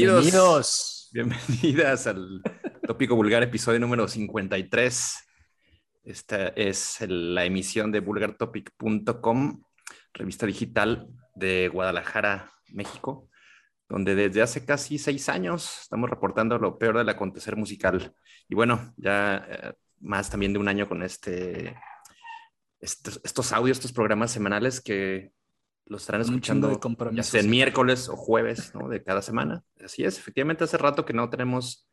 Bienvenidos. Bienvenidas al Tópico Vulgar, episodio número 53. Esta es la emisión de vulgartopic.com, revista digital de Guadalajara, México, donde desde hace casi seis años estamos reportando lo peor del acontecer musical. Y bueno, ya eh, más también de un año con este, estos, estos audios, estos programas semanales que los estarán escuchando ya sea en miércoles o jueves ¿no? de cada semana. Así es, efectivamente hace rato que no tenemos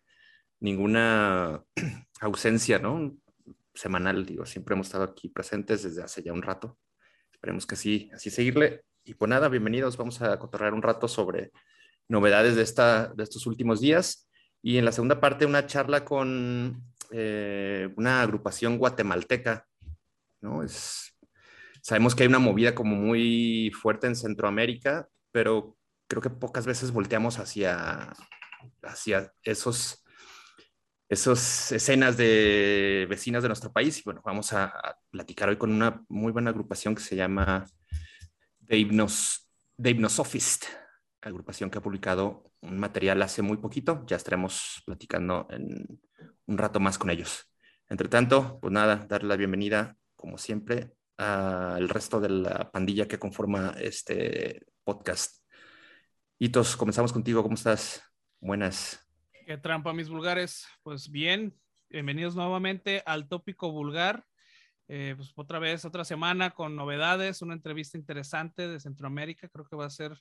ninguna ausencia ¿no? semanal, digo, siempre hemos estado aquí presentes desde hace ya un rato. Esperemos que sí, así seguirle. Y pues nada, bienvenidos, vamos a cotorrear un rato sobre novedades de, esta, de estos últimos días. Y en la segunda parte una charla con eh, una agrupación guatemalteca, ¿no? Es Sabemos que hay una movida como muy fuerte en Centroamérica, pero creo que pocas veces volteamos hacia, hacia esos, esos escenas de vecinas de nuestro país. Y bueno, vamos a, platicar hoy con una muy buena agrupación que se llama The, Hypnos, agrupación que ha publicado un material hace muy poquito. Ya estaremos platicando en un rato más con ellos. Entre tanto, pues nada, darle la bienvenida, como siempre, al resto de la pandilla que conforma este podcast. Hitos, comenzamos contigo. ¿Cómo estás? Buenas. Qué trampa, mis vulgares. Pues bien, bienvenidos nuevamente al tópico vulgar. Eh, pues otra vez, otra semana con novedades, una entrevista interesante de Centroamérica. Creo que va a ser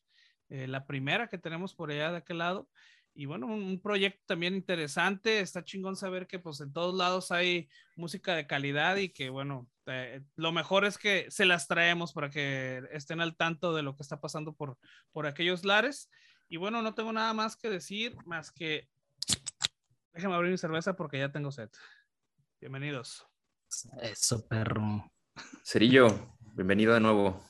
eh, la primera que tenemos por allá de aquel lado y bueno, un, proyecto también interesante. Está chingón saber que pues en todos lados hay música de calidad y que bueno, eh, lo mejor es que se las traemos para que estén al tanto de lo que está pasando por, por aquellos lares. Y bueno, no tengo nada más que decir, más que déjame abrir mi cerveza porque ya tengo sed. Bienvenidos. Eso, perro. Cerillo, bienvenido de nuevo.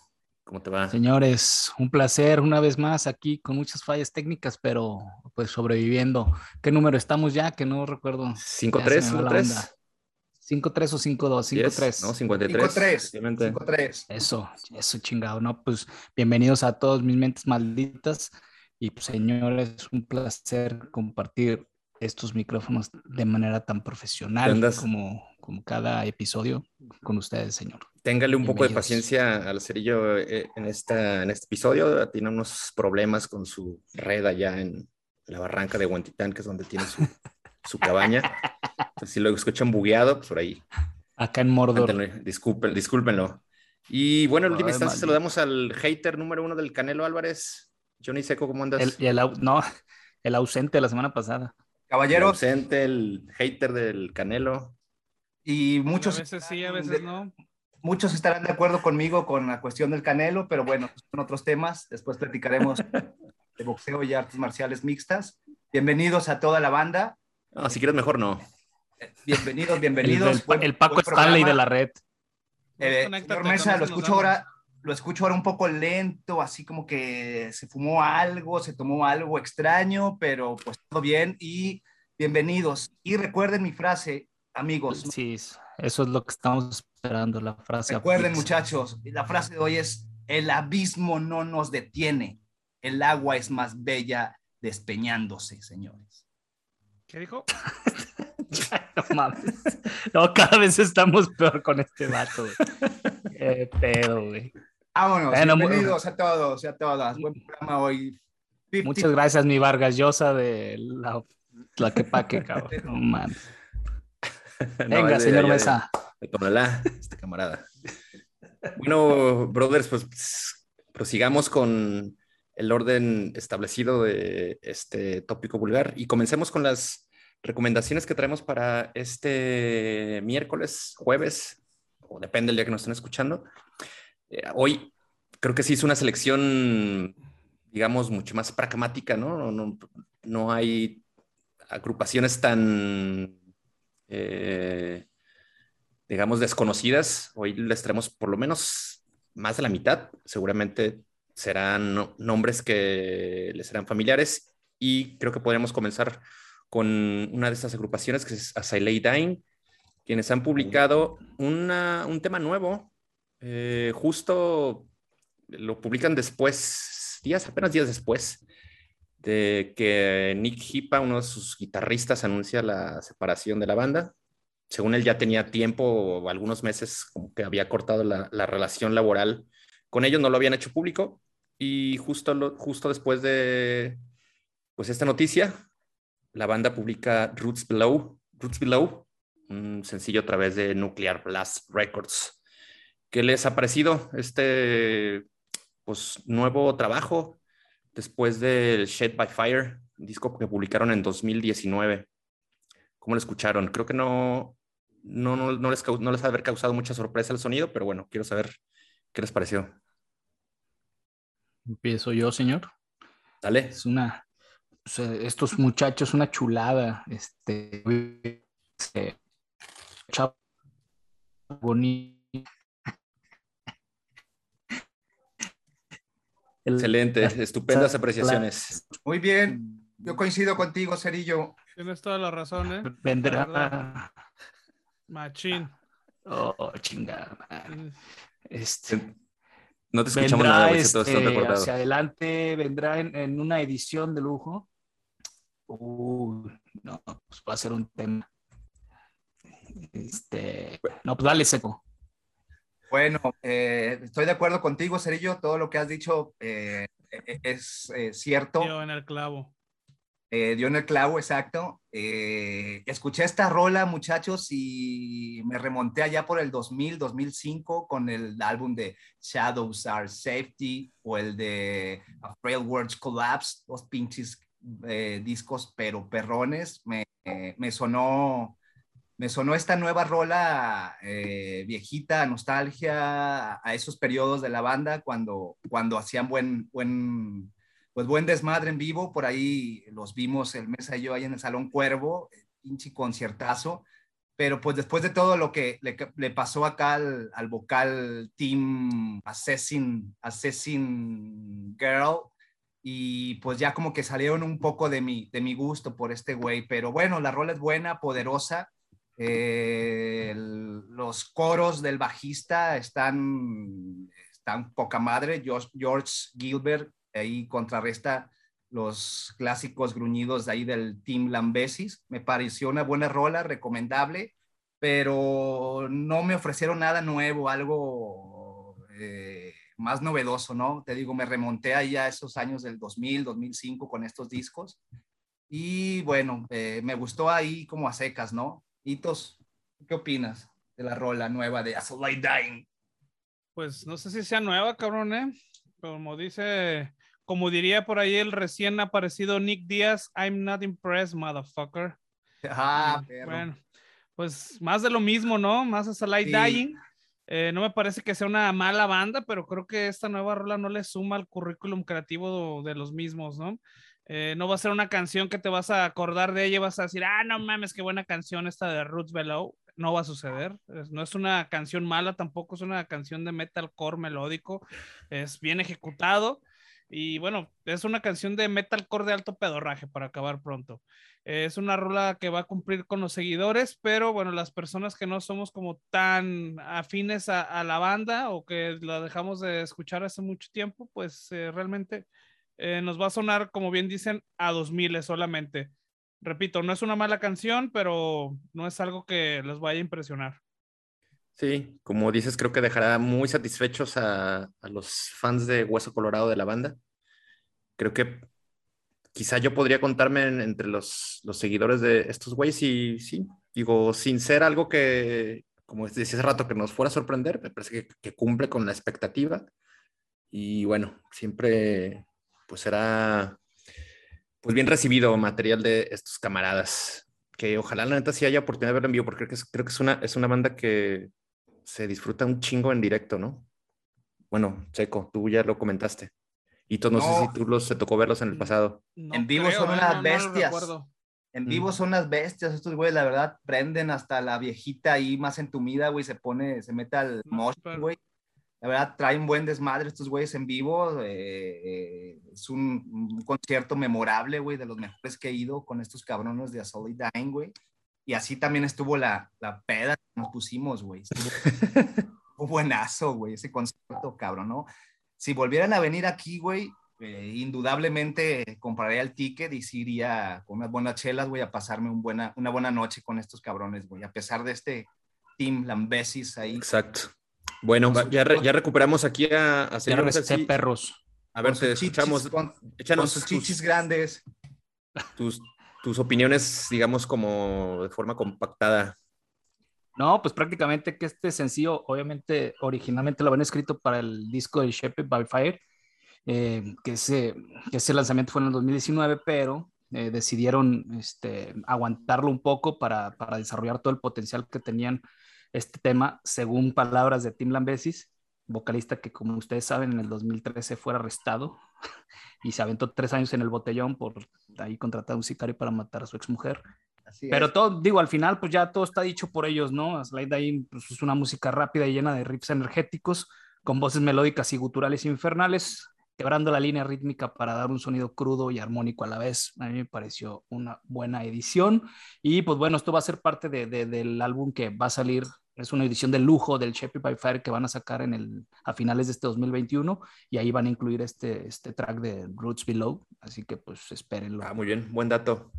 ¿Cómo te va? Señores, un placer una vez más aquí con muchas fallas técnicas, pero pues sobreviviendo. ¿Qué número estamos ya? Que no recuerdo. 5-3, 5-3. 5-3 o 5-2, 5-3. No, 53. 5-3. Eso, eso chingado, ¿no? Pues bienvenidos a todos mis mentes malditas. Y pues, señores, un placer compartir estos micrófonos de manera tan profesional como, como cada episodio con ustedes, señor. Téngale un poco de paciencia al cerillo eh, en, esta, en este episodio. Tiene unos problemas con su red allá en la barranca de Huentitán, que es donde tiene su, su cabaña. si lo escuchan bugueado, pues por ahí. Acá en Mordor. Disculpen, discúlpenlo. Y bueno, en última instancia saludamos al hater número uno del Canelo Álvarez. Johnny Seco, ¿cómo andas? El, no, el ausente de la semana pasada. Caballero. El ausente, el hater del Canelo. Y muchos... A veces sí, a veces no. Muchos estarán de acuerdo conmigo con la cuestión del Canelo, pero bueno, son otros temas. Después platicaremos de boxeo y artes marciales mixtas. Bienvenidos a toda la banda. No, si quieres mejor no. Bienvenidos, bienvenidos. El, Paco Stanley de la red. Eh, señor Mesa, lo escucho ahora, lo escucho ahora un poco lento, así como que se fumó algo, se tomó algo extraño, pero pues todo bien y bienvenidos. Y recuerden mi frase, amigos. Sí, eso es lo que estamos esperando, la frase. Recuerden, muchachos, la frase de hoy es, el abismo no nos detiene, el agua es más bella despeñándose, señores. ¿Qué dijo? no mames. No, cada vez estamos peor con este vato, Qué pedo, güey. Vámonos, bienvenidos a todos y a todas. Buen programa hoy. Muchas gracias, mi Vargas Llosa de la, la que paque, cabrón. No mames. Venga, señor Mesa. Tómala, este camarada. Bueno, brothers, pues prosigamos con el orden establecido de este tópico vulgar y comencemos con las recomendaciones que traemos para este miércoles, jueves, o depende del día que nos estén escuchando. Eh, hoy creo que sí es una selección, digamos, mucho más pragmática, ¿no? No, no hay agrupaciones tan eh, digamos, desconocidas. Hoy les traemos por lo menos más de la mitad. Seguramente serán nombres que les serán familiares y creo que podríamos comenzar con una de estas agrupaciones que es Asylay Dying, quienes han publicado un tema nuevo. Eh, justo lo publican después, días, apenas días después de que Nick Hipa, uno de sus guitarristas, anuncia la separación de la banda. Según él ya tenía tiempo algunos meses como que había cortado la, relación laboral con ellos, no lo habían hecho público y justo, justo después de pues esta noticia, la banda publica Roots Below, Roots Below, un sencillo a través de Nuclear Blast Records. ¿Qué les ha parecido este pues, nuevo trabajo después del Shed by Fire, disco que publicaron en 2019? ¿Cómo lo escucharon? Creo que no, no, no, no, les, no les ha haber causado mucha sorpresa el sonido, pero bueno, quiero saber qué les pareció. Empiezo yo, señor. Dale. Es una, estos muchachos, una chulada, este, este bonito. Excelente, estupendas apreciaciones. Muy bien, yo coincido contigo, Cerillo. Tienes toda la razón, ¿eh? Vendrá. Machín. Oh, chingada. Este. No te escuchamos nada, este, Hacia adelante vendrá en, una edición de lujo. Uy, no, pues va a ser un tema. Este, no, pues dale seco. Bueno, eh, estoy de acuerdo contigo, Cerillo. Todo lo que has dicho eh, e-, es eh, cierto. Dio en el clavo. dio en el clavo, exacto. escuché esta rola, muchachos, y me remonté allá por el 2000, 2005 con el álbum de Shadows Are Safety o el de A Frail Words Collapse, dos pinches discos, pero perrones. Me, me sonó me sonó esta nueva rola eh, viejita, nostalgia, a esos periodos de la banda cuando, cuando hacían buen, buen, pues buen desmadre en vivo. Por ahí los vimos el mes y yo ahí en el Salón Cuervo, pinche conciertazo. Pero pues después de todo lo que le, pasó acá al, al, vocal Team Assassin, Assassin Girl, y pues ya como que salieron un poco de mi, de mi gusto por este güey. Pero bueno, la rola es buena, poderosa eh, los coros del bajista están, están poca madre. George, George Gilbert ahí contrarresta los clásicos gruñidos de ahí del Team Lambesis. Me pareció una buena rola, recomendable, pero no me ofrecieron nada nuevo, algo eh, más novedoso, ¿no? Te digo, me remonté ahí a esos años del 2000, 2005 con estos discos. Y bueno, eh, me gustó ahí como a secas, ¿no? Hitos, ¿qué opinas de la rola nueva de As Light Dying? Pues no sé si sea nueva, cabrón, ¿eh? Como dice, como diría por ahí el recién aparecido Nick Díaz, I'm not impressed, motherfucker. Ah, Bueno, pues más de lo mismo, ¿no? Más As Light Dying. Eh, no me parece que sea una mala banda, pero creo que esta nueva rola no le suma al currículum creativo de los mismos, ¿no? Eh, no va a ser una canción que te vas a acordar de ella y vas a decir, ah, no mames, qué buena canción esta de Roots Below. No va a suceder. no es una canción mala, tampoco es una canción de metalcore melódico. Es bien ejecutado. Y bueno, es una canción de metalcore de alto pedorraje para acabar pronto. es una rola que va a cumplir con los seguidores, pero bueno, las personas que no somos como tan afines a, la banda o que la dejamos de escuchar hace mucho tiempo, pues eh, realmente eh, nos va a sonar, como bien dicen, a 2000 solamente. Repito, no es una mala canción, pero no es algo que les vaya a impresionar. Sí, como dices, creo que dejará muy satisfechos a, los fans de Hueso Colorado de la banda. Creo que quizá yo podría contarme entre los, seguidores de estos güeyes y sí, digo, sin ser algo que, como decía hace rato, que nos fuera a sorprender, me parece que cumple con la expectativa. Y bueno, siempre pues será pues bien recibido material de estos camaradas. Que ojalá la neta sí haya oportunidad de verlo en vivo, porque creo que es, creo que es, una, es una banda que se disfruta un chingo en directo, ¿no? Bueno, Checo, tú ya lo comentaste. Y tú no, sé si tú los se tocó verlos en el pasado. en vivo son unas bestias. en vivo son unas bestias. Estos güeyes, la verdad, prenden hasta la viejita ahí más entumida, güey, se pone, se mete al mosh, güey. La verdad, traen buen desmadre estos güeyes en vivo. Eh, eh, es un, concierto memorable, güey, de los mejores que he ido con estos cabrones de A Solid Dying, güey. Y así también estuvo la, la peda que nos pusimos, güey. Estuvo buenazo, güey, ese concierto, cabrón, ¿no? Si volvieran a venir aquí, güey, eh, indudablemente compraré el ticket y sí iría con unas buenas chelas, voy a pasarme un buena, una buena noche con estos cabrones, güey, a pesar de este Team Lambesis ahí. Exacto. Bueno, ya, ya recuperamos aquí a, a perros. A ver, te escuchamos. Con, Échanos sus chichis grandes. Tus, tus opiniones, digamos, como de forma compactada. No, pues prácticamente que este sencillo, obviamente, originalmente lo habían escrito para el disco de Shepherd by Fire, eh, que, ese, que ese lanzamiento fue en el 2019, pero eh, decidieron este, aguantarlo un poco para, para, desarrollar todo el potencial que tenían este tema, según palabras de Tim Lambesis, vocalista que como ustedes saben en el 2013 fue arrestado y se aventó tres años en el botellón por ahí contratar a un sicario para matar a su exmujer. Pero todo, digo, al final pues ya todo está dicho por ellos, ¿no? Slide ahí pues, es una música rápida y llena de riffs energéticos, con voces melódicas y guturales infernales, quebrando la línea rítmica para dar un sonido crudo y armónico a la vez. A mí me pareció una buena edición. Y pues bueno, esto va a ser parte de, del álbum que va a salir. Es una edición de lujo del Sheppy by Fire que van a sacar en el, a finales de este 2021 y ahí van a incluir este, este track de Roots Below. Así que pues espérenlo. Ah, muy bien, buen dato.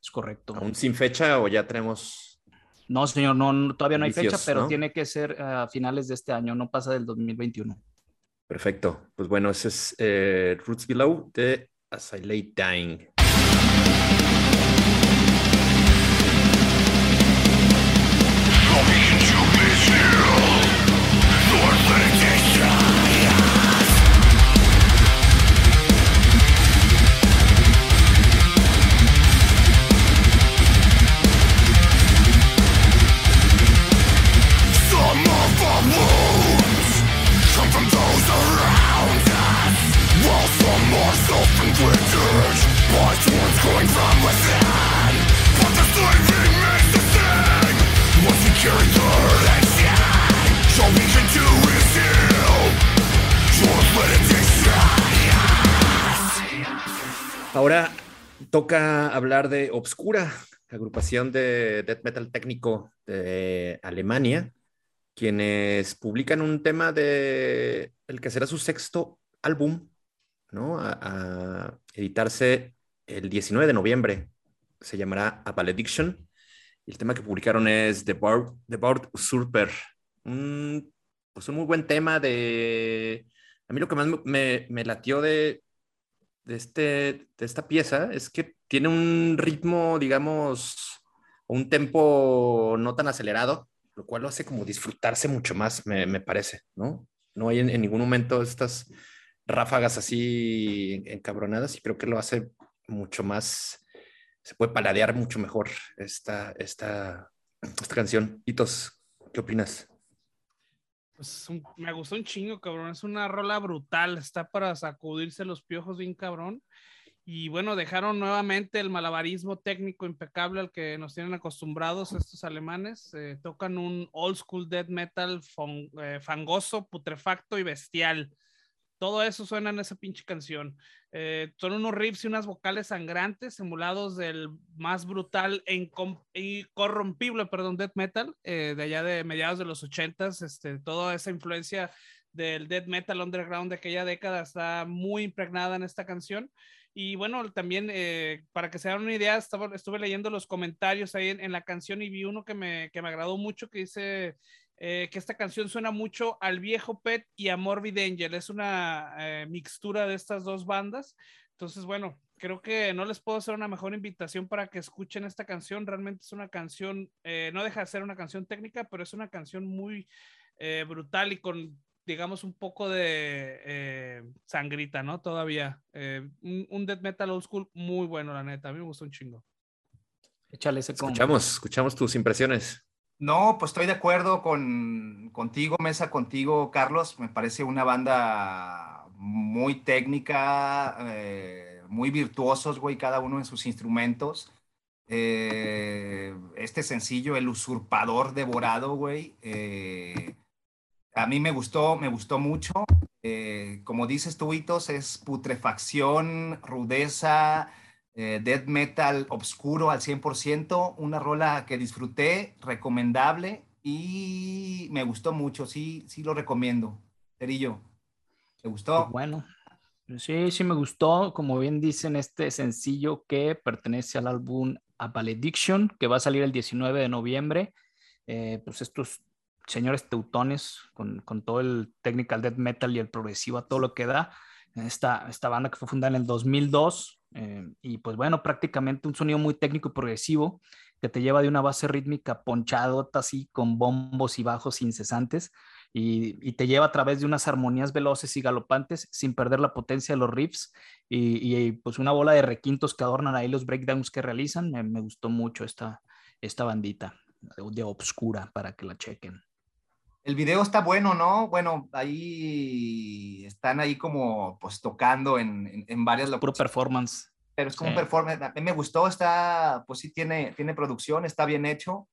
Es correcto. ¿Aún sin fecha o ya tenemos? No, señor, no, todavía no hay fecha, pero tiene que ser a finales de este año, no pasa del 2021. Perfecto. Pues bueno, ese es eh, Roots Below de As I Lay Dying. Ahora toca hablar de Obscura, agrupación de death metal técnico de Alemania, quienes publican un tema de el que será su sexto álbum, ¿no? A, editarse el 19 de noviembre. Se llamará A Valediction. El tema que publicaron es The Board, The Board Usurper. Un, pues un muy buen tema de... A mí lo que más me latió de, de, este, de esta pieza es que tiene un ritmo, digamos, un tempo no tan acelerado, lo cual lo hace como disfrutarse mucho más, me, me parece, ¿no? No hay en, ningún momento estas ráfagas así encabronadas y creo que lo hace mucho más, se puede paladear mucho mejor esta, esta, esta canción. Hitos, ¿qué opinas? Pues me gustó un chingo, cabrón. Es una rola brutal. Está para sacudirse los piojos bien, cabrón. Y bueno, dejaron nuevamente el malabarismo técnico impecable al que nos tienen acostumbrados estos alemanes. Eh, tocan un old school death metal eh, fangoso, putrefacto y bestial. Todo eso suena en esa pinche canción. Eh, son unos riffs y unas vocales sangrantes, emulados del más brutal e incorrompible, perdón, death metal, eh, de allá de mediados de los ochentas. Este, toda esa influencia del death metal underground de aquella década está muy impregnada en esta canción. Y bueno, también eh, para que se hagan una idea, estaba, estuve leyendo los comentarios ahí en, en, la canción y vi uno que me, que me agradó mucho que dice eh, que esta canción suena mucho al viejo Pet y a Morbid Angel. Es una eh, mixtura de estas dos bandas. Entonces, bueno, creo que no les puedo hacer una mejor invitación para que escuchen esta canción. Realmente es una canción, eh, no deja de ser una canción técnica, pero es una canción muy brutal y con, digamos, un poco de sangrita, ¿no? Todavía. Un, un, death metal old school muy bueno, la neta. A mí me gustó un chingo. Échale ese Escuchamos, escuchamos tus impresiones. No, pues estoy de acuerdo con, contigo, Mesa, contigo, Carlos. Me parece una banda muy técnica, eh, muy virtuosos, güey, cada uno en sus instrumentos. Eh, este sencillo, El Usurpador Devorado, güey, eh, a mí me gustó, me gustó mucho. como dices tú, Hitos, es putrefacción, rudeza, eh, death metal obscuro al 100%, una rola que disfruté, recomendable y me gustó mucho, sí, sí lo recomiendo. Cerillo, ¿te gustó? Bueno, Sí, sí me gustó. Como bien dicen, este sencillo que pertenece al álbum A Valediction, que va a salir el 19 de noviembre. Eh, pues estos señores teutones con, con, todo el technical death metal y el progresivo a todo lo que da. Esta, esta banda que fue fundada en el 2002 eh, y pues bueno, prácticamente un sonido muy técnico y progresivo que te lleva de una base rítmica ponchadota así con bombos y bajos incesantes y, te lleva a través de unas armonías veloces y galopantes sin perder la potencia de los riffs y, pues una bola de requintos que adornan ahí los breakdowns que realizan. Me, gustó mucho esta, esta bandita de Obscura para que la chequen. El video está bueno, ¿no? Bueno, ahí están ahí como pues tocando en, en, varias Puro performance. Pero es como un performance. A mí me gustó, está, pues sí tiene, tiene producción, está bien hecho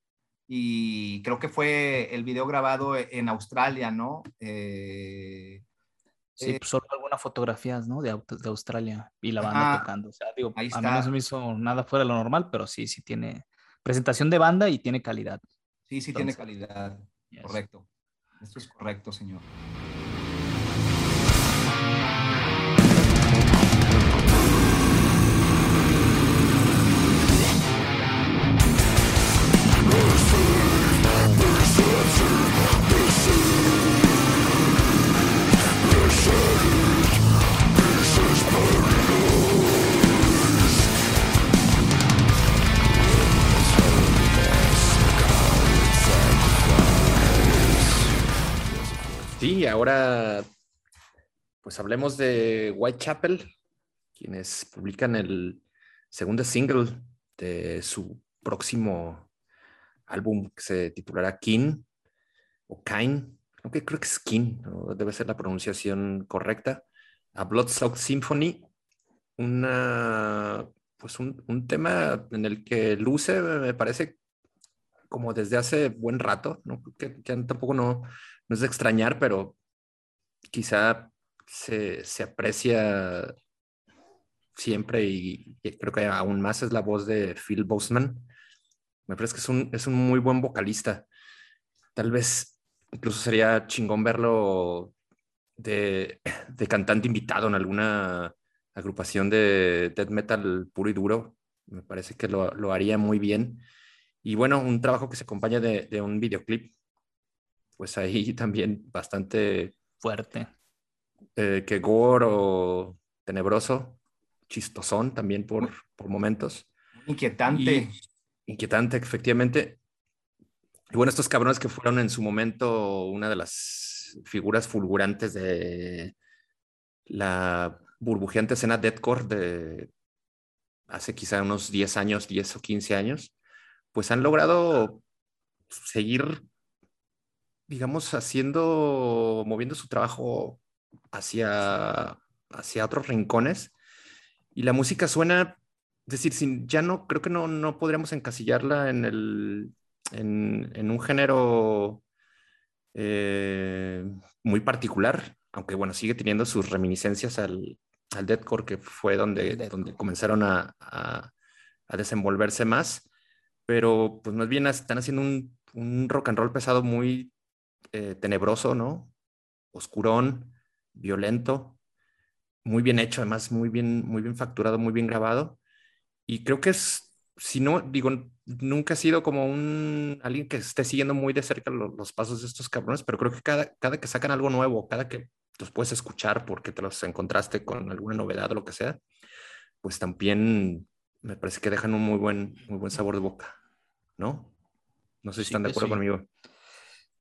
y creo que fue el video grabado en Australia, ¿no? Eh, sí, eh, pues solo algunas fotografías, ¿no? De, de Australia y la banda tocando. O sea, digo, a mí no se me hizo nada fuera de lo normal, pero sí, sí tiene presentación de banda y tiene calidad. Sí, sí tiene calidad. Correcto. Esto es correcto, señor. Ahora pues hablemos de Whitechapel, quienes publican el segundo single de su próximo álbum que se titulará Kin o Kain, aunque creo que es Kin, debe ser la pronunciación correcta, a Bloodsock Symphony, una, pues un, un, tema en el que luce, me parece, como desde hace buen rato, ¿no? que, tampoco no, no es de extrañar, pero quizá se, aprecia siempre y, creo que aún más es la voz de Phil Boseman. Me parece que es un, es un muy buen vocalista. Tal vez incluso sería chingón verlo de, cantante invitado en alguna agrupación de death metal puro y duro. Me parece que lo, lo haría muy bien. Y bueno, un trabajo que se acompaña de, de un videoclip pues ahí también bastante fuerte. Eh, que gore o tenebroso, chistosón también por, por momentos. Inquietante. inquietante, efectivamente. Y bueno, estos cabrones que fueron en su momento una de las figuras fulgurantes de la burbujeante escena deathcore de hace quizá unos 10 años, 10 o 15 años, pues han logrado seguir digamos, haciendo, moviendo su trabajo hacia, hacia otros rincones. Y la música suena, es decir, sin, ya no, creo que no, no podríamos encasillarla en, el, en, un género eh, muy particular, aunque bueno, sigue teniendo sus reminiscencias al, al deathcore, que fue donde, donde comenzaron a, a, a, desenvolverse más, pero pues más bien están haciendo un, un rock and roll pesado muy eh, tenebroso, ¿no? Oscurón, violento, muy bien hecho, además muy bien, muy bien facturado, muy bien grabado. Y creo que es, si no, digo, nunca ha sido como un alguien que esté siguiendo muy de cerca los, pasos de estos cabrones, pero creo que cada, cada que sacan algo nuevo, cada que los puedes escuchar porque te los encontraste con alguna novedad o lo que sea, pues también me parece que dejan un muy buen, muy buen sabor de boca, ¿no? No sé si están de acuerdo conmigo.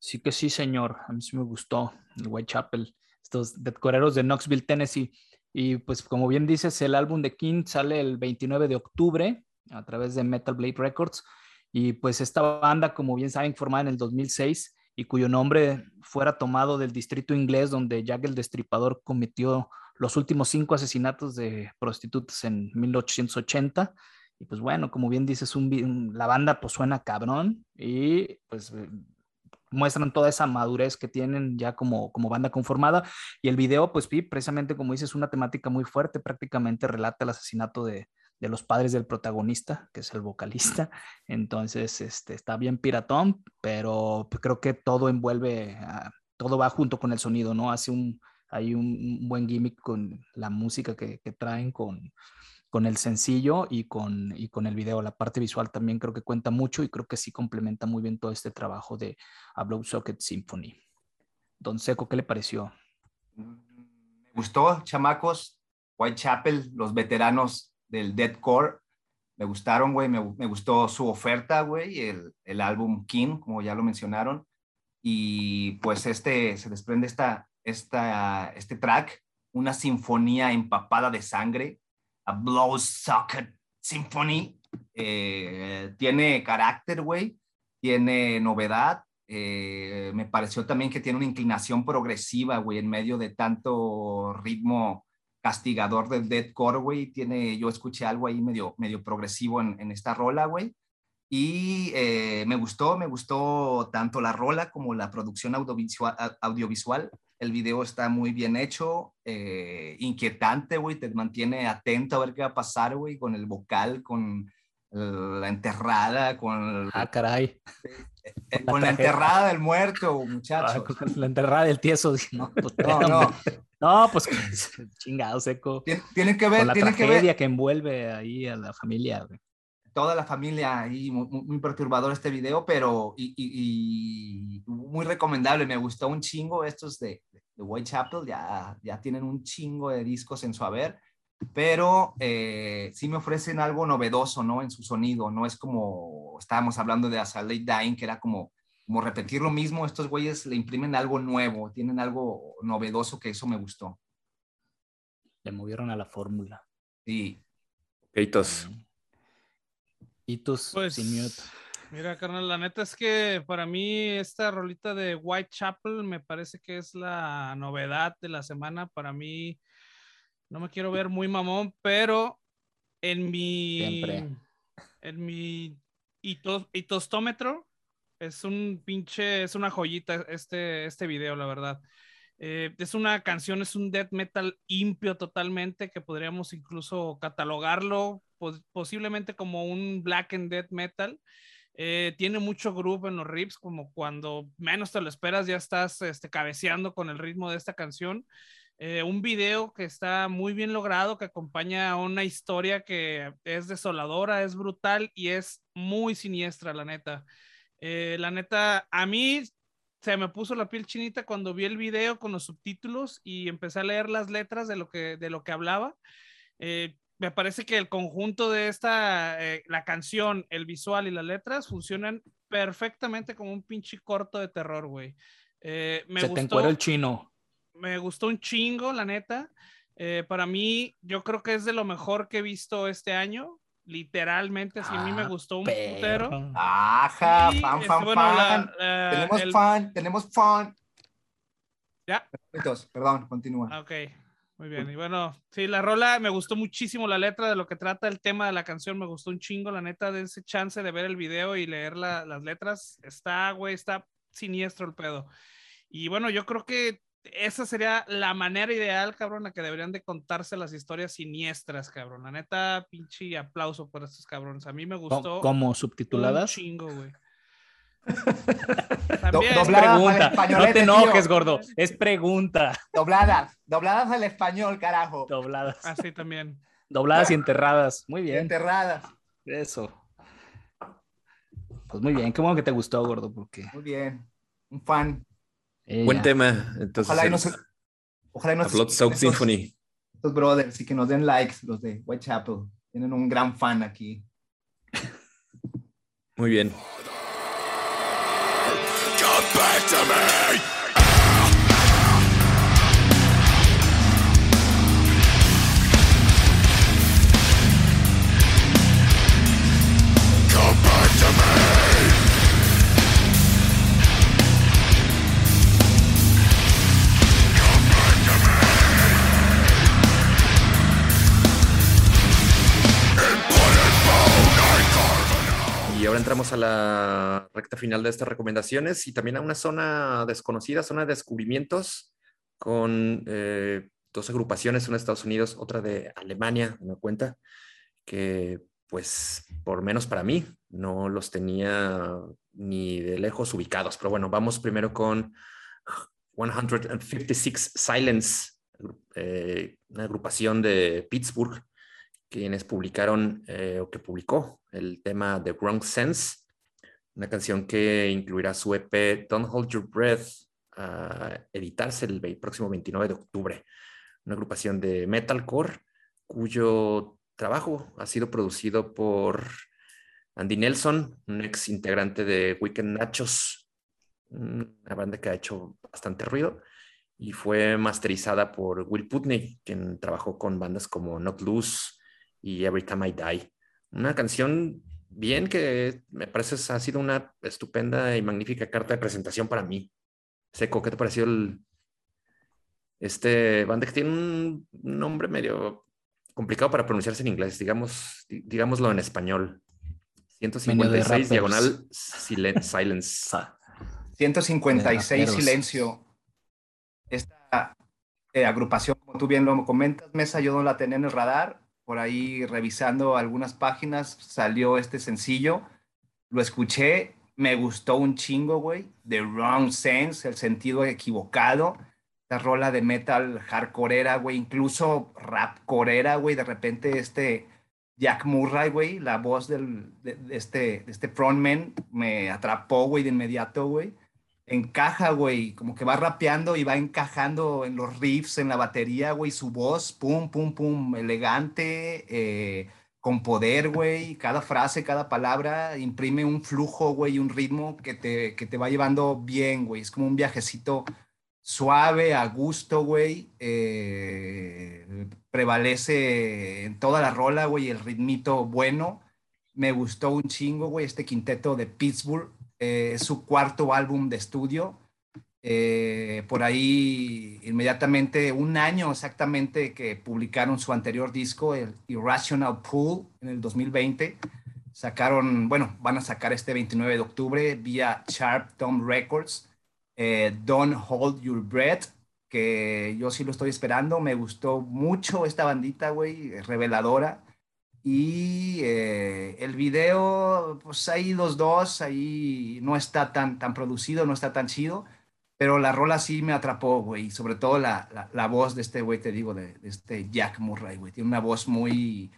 Sí que sí, señor. A mí sí me gustó el Whitechapel, estos decoreros de Knoxville, Tennessee. Y pues como bien dices, el álbum de King sale el 29 de octubre a través de Metal Blade Records. Y pues esta banda, como bien saben, formada en el 2006 y cuyo nombre fuera tomado del distrito inglés donde Jack el Destripador cometió los últimos cinco asesinatos de prostitutas en 1880. Y pues bueno, como bien dices, un, la banda pues suena cabrón y pues muestran toda esa madurez que tienen ya como, como banda conformada. Y el video, pues precisamente como dices, una temática muy fuerte, prácticamente relata el asesinato de, de los padres del protagonista, que es el vocalista. Entonces, este, está bien piratón, pero creo que todo envuelve, todo va junto con el sonido, ¿no? Hace un, hay un, buen gimmick con la música que, que traen con, con el sencillo y con, y con el video. La parte visual también creo que cuenta mucho y creo que sí complementa muy bien todo este trabajo de A Blow Socket Symphony. Don Seco, ¿qué le pareció? Me gustó, chamacos. Whitechapel, los veteranos del deadcore, me gustaron, güey. Me, gustó su oferta, güey, el, el, álbum King, como ya lo mencionaron. Y pues este, se desprende esta, esta, este track, una sinfonía empapada de sangre, a Blow Socket Symphony. Eh, tiene carácter, güey, tiene novedad. Eh, me pareció también que tiene una inclinación progresiva, güey, en medio de tanto ritmo castigador del deadcore, güey. Tiene, yo escuché algo ahí medio, medio progresivo en, en esta rola, güey. Y eh, me gustó, me gustó tanto la rola como la producción audiovisual. audiovisual. El video está muy bien hecho, eh, inquietante, güey, te mantiene atento a ver qué va a pasar, güey, con el vocal, con la enterrada, con... ah, caray. Eh, con la, enterrada del muerto, muchacho. Ah, la enterrada del tieso. No, pues, no, no. no, pues chingado seco. Tienen que ver... Con la tienen tragedia que, ver... que envuelve ahí a la familia, güey toda la familia ahí, muy, perturbador este video, pero y, muy recomendable, me gustó un chingo estos de, de Whitechapel, ya, ya tienen un chingo de discos en su haber, pero eh, sí me ofrecen algo novedoso, ¿no? En su sonido, no es como estábamos hablando de As Late Dying, que era como, como repetir lo mismo, estos güeyes le imprimen algo nuevo, tienen algo novedoso que eso me gustó. Le movieron a la fórmula. Sí. Peitos. Tus pues, Mira, carnal, la neta es que para mí esta rolita de Whitechapel me parece que es la novedad de la semana. Para mí, no me quiero ver muy mamón, pero en mi. En mi tostómetro es un pinche, es una joyita este, este video, la verdad. Eh, es una canción, es un death metal limpio totalmente, que podríamos incluso catalogarlo posiblemente como un black and death metal. Eh, tiene mucho groove en los riffs, como cuando menos te lo esperas, ya estás este, cabeceando con el ritmo de esta canción. Eh, un video que está muy bien logrado, que acompaña a una historia que es desoladora, es brutal y es muy siniestra, la neta. Eh, la neta, a mí se me puso la piel chinita cuando vi el video con los subtítulos y empecé a leer las letras de lo que, de lo que hablaba. Eh, me parece que el conjunto de esta, eh, la canción, el visual y las letras funcionan perfectamente como un pinche corto de terror, güey. Eh, me Se gustó, te el chino. Me gustó un chingo, la neta. Eh, para mí, yo creo que es de lo mejor que he visto este año. Literalmente, sí, a mí me ah, gustó un putero. Ajá, fan, fan, fan. tenemos fan, tenemos fan. Ya. Perdón, continúa. Ah, ok. Muy bien, y bueno, sí, la rola me gustó muchísimo la letra de lo que trata el tema de la canción, me gustó un chingo, la neta, de ese chance de ver el video y leer las letras, está, güey, está siniestro el pedo. Y bueno, yo creo que esa sería la manera ideal, cabrón, la que deberían de contarse las historias siniestras, cabrón. La neta, pinche aplauso por estos cabrones. A mí me gustó. ¿Cómo subtituladas? Un chingo, güey. También es pregunta. No te enojes, gordo. Es pregunta. Dobladas. Dobladas al español, carajo. Dobladas. Así también. Dobladas y enterradas. Muy bien. Enterradas. Eso. Pues muy bien. Qué bueno que te gustó, gordo. Porque... Muy bien. Un fan. Buen tema. Entonces, ojalá y no se... Ojalá y no Blood Soap Symphony. Estos brothers y que nos den likes, los de Whitechapel. Tienen un gran fan aquí. Muy bien. Back to me! Ahora entramos a la recta final de estas recomendaciones y también a una zona desconocida, zona de descubrimientos con eh, dos agrupaciones, una de Estados Unidos, otra de Alemania, me cuenta, que pues por menos para mí no los tenía ni de lejos ubicados. Pero bueno, vamos primero con 156 Silence, eh, una agrupación de Pittsburgh, quienes publicaron eh, o que publicó el tema The Wrong Sense, una canción que incluirá su EP Don't Hold Your Breath a editarse el próximo 29 de octubre. Una agrupación de metalcore cuyo trabajo ha sido producido por Andy Nelson, un ex integrante de Weekend Nachos, una banda que ha hecho bastante ruido, y fue masterizada por Will Putney, quien trabajó con bandas como Not Loose y Every Time I Die. Una canción bien que me parece ha sido una estupenda y magnífica carta de presentación para mí. Seco, ¿qué te pareció el, este banda que tiene un nombre medio complicado para pronunciarse en inglés, digamos, digámoslo en español. 156 diagonal silence. 156 silencio. Esta eh, agrupación, como tú bien lo comentas, Mesa, yo no la tenía en el radar. Por ahí revisando algunas páginas salió este sencillo. Lo escuché, me gustó un chingo, güey. The Wrong Sense, el sentido equivocado la rola de metal hardcoreera, güey, incluso rap corera, güey, de repente este Jack Murray, güey, la voz del, de, este, de este frontman me atrapó, güey, de inmediato, güey. Encaja, güey, como que va rapeando y va encajando en los riffs, en la batería, güey, su voz, pum, pum, pum, elegante, eh, con poder, güey, cada frase, cada palabra imprime un flujo, güey, un ritmo que te, que te va llevando bien, güey, es como un viajecito suave, a gusto, güey. Eh, prevalece en toda la rola, güey, el ritmito bueno. Me gustó un chingo, güey, este quinteto de Pittsburgh. Eh, su cuarto álbum de estudio. Eh, por ahí, inmediatamente, un año exactamente que publicaron su anterior disco, el Irrational Pool, en el 2020. Sacaron, bueno, van a sacar este 29 de octubre vía Sharp Tom Records eh, Don't Hold Your Breath, que yo sí lo estoy esperando. Me gustó mucho esta bandita, güey, reveladora. Y eh, el video, pues ahí los dos, ahí no está tan, tan producido, no está tan chido, pero la rola sí me atrapó, güey. Sobre todo la, la, voz de este güey, te digo, de, este Jack Murray, güey. Tiene una voz muy,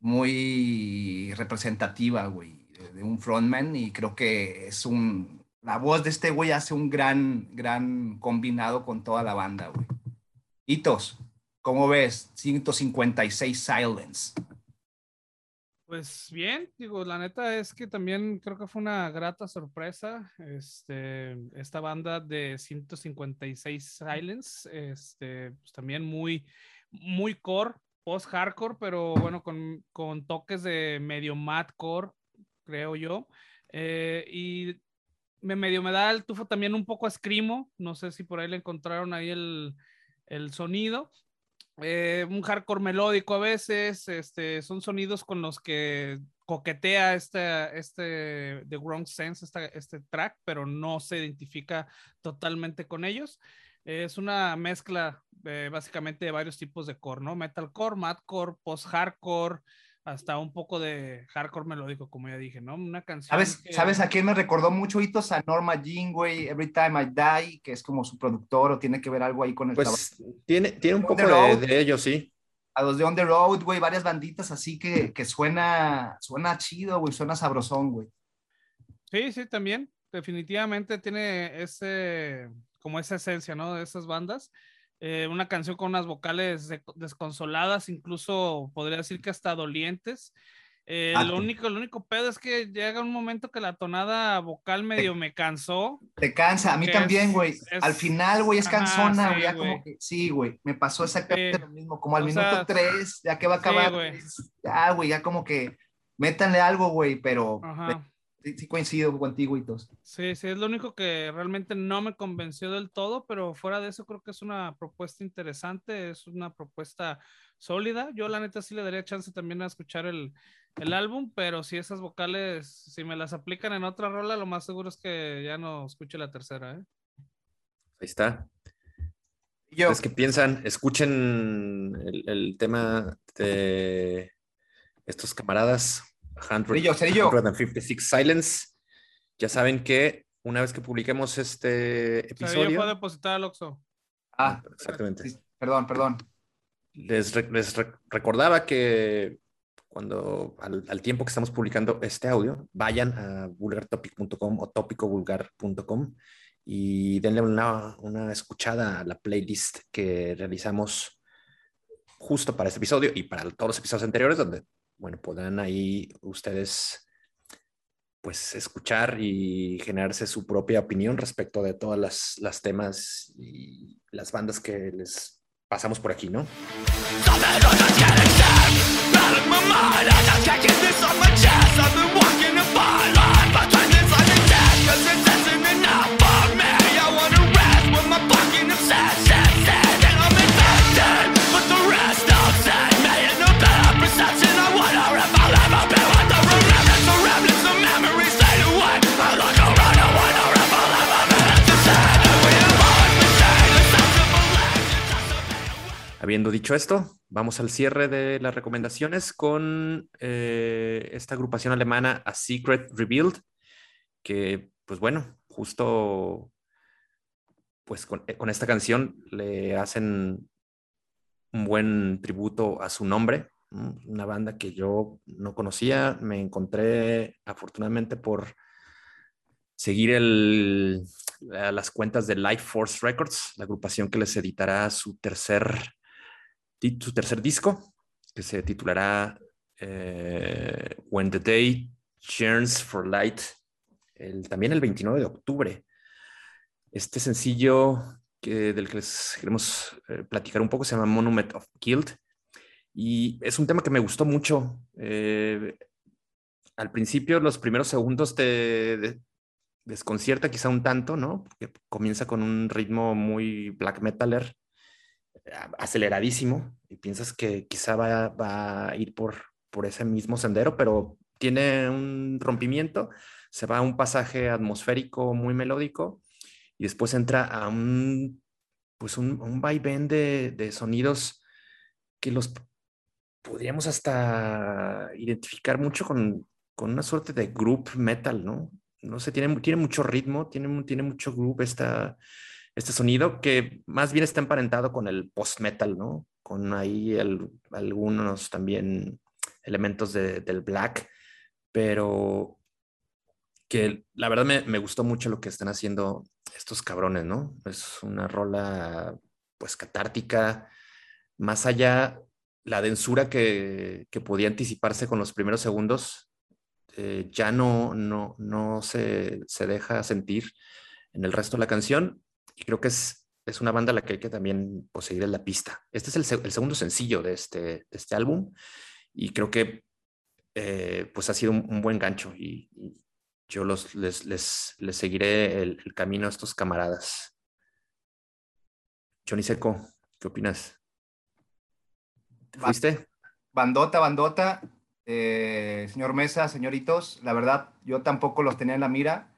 muy representativa, güey, de un frontman y creo que es un, la voz de este güey hace un gran, gran combinado con toda la banda, güey. Hitos, ¿cómo ves? 156 Silence. Pues bien, digo, la neta es que también creo que fue una grata sorpresa. Este, esta banda de 156 Silence, este, pues también muy, muy core, post-hardcore, pero bueno, con, con, toques de medio core, creo yo. Eh, y me medio me da el tufo también un poco a Scrimo, no sé si por ahí le encontraron ahí el, el sonido. Eh, un hardcore melódico a veces, este, son sonidos con los que coquetea este, este The Wrong Sense, este track, pero no se identifica totalmente con ellos. es una mezcla eh, básicamente de varios tipos de core, ¿no? Metalcore, madcore, post-hardcore, hasta un poco de hardcore melódico, como ya dije, ¿no? Una canción. ¿Sabes, ¿sabes a quién me recordó mucho hitos? A Norma Jean, güey, Every Time I Die, que es como su productor o tiene que ver algo ahí con el Pues tiene, tiene un poco de, de, ellos, sí. A los de On the Road, güey, varias banditas así que, que suena, suena chido, güey, suena sabrosón, güey. Sí, sí, también. Definitivamente tiene ese, como esa esencia, ¿no? De esas bandas. Eh, una canción con unas vocales desconsoladas, incluso podría decir que hasta dolientes. Eh, lo, único, lo único pedo es que llega un momento que la tonada vocal medio me cansó. Te cansa, a mí también, güey. Al final, güey, es cansona, güey. Sí, como que, sí, güey, me pasó exactamente lo mismo. Como al minuto tres, ya que va a acabar, ya, güey, ya como que métanle algo, güey, pero sí, coincido contigo y todos. Sí, sí, es lo único que realmente no me convenció del todo, pero fuera de eso creo que es una propuesta interesante, es una propuesta sólida. Yo la neta sí le daría chance también a escuchar el, el álbum, pero si esas vocales, si me las aplican en otra rola, lo más seguro es que ya no escuche la tercera. ¿eh? Ahí está. Yo. Es que piensan, escuchen el, el tema de estos camaradas 156 Silence. Ya saben que una vez que publiquemos este episodio. yo puedo depositar al Oxxo. Ah, exactamente. perdón, perdón. Les, les recordaba que cuando al, tiempo que estamos publicando este audio, vayan a vulgartopic.com o topicovulgar.com y denle una, una, escuchada a la playlist que realizamos justo para este episodio y para todos los episodios anteriores, donde, bueno, podrán ahí ustedes pues escuchar y generarse su propia opinión respecto de todas las, las temas y las bandas que les pasamos por aquí, ¿no? Habiendo dicho esto, vamos al cierre de las recomendaciones con eh, esta agrupación alemana A Secret Revealed, que pues bueno, justo pues con, con, esta canción le hacen un buen tributo a su nombre, una banda que yo no conocía, me encontré afortunadamente por seguir el, las cuentas de Life Force Records, la agrupación que les editará su tercer su tercer disco, que se titulará eh, When the Day Churns for Light, el, también el 29 de octubre. Este sencillo que, del que les queremos eh, platicar un poco se llama Monument of Guild y es un tema que me gustó mucho. Eh, al principio, los primeros segundos te desconcierta quizá un tanto, ¿no? Porque comienza con un ritmo muy black metaler aceleradísimo y piensas que quizá va, a ir por, por ese mismo sendero, pero tiene un rompimiento, se va a un pasaje atmosférico muy melódico y después entra a un, pues un, un vaivén de, de sonidos que los podríamos hasta identificar mucho con, con, una suerte de group metal, ¿no? No sé, tiene, tiene mucho ritmo, tiene, tiene mucho groove esta, este sonido que más bien está emparentado con el post-metal, ¿no? Con ahí algunos también elementos del black, pero que la verdad me, gustó mucho lo que están haciendo estos cabrones, ¿no? Es una rola pues catártica, más allá la densura que, podía anticiparse con los primeros segundos, eh, ya no, no, no se, se, deja sentir en el resto de la canción y creo que es, es una banda a la que hay que también pues, seguir en la pista. Este es el, el segundo sencillo de este, de este álbum y creo que eh, pues ha sido un, buen gancho y, yo los, les, les, les seguiré el, el, camino a estos camaradas. Johnny Seco, ¿qué opinas? ¿Te fuiste? Bandota, bandota. Eh, señor Mesa, señoritos, la verdad, yo tampoco los tenía en la mira.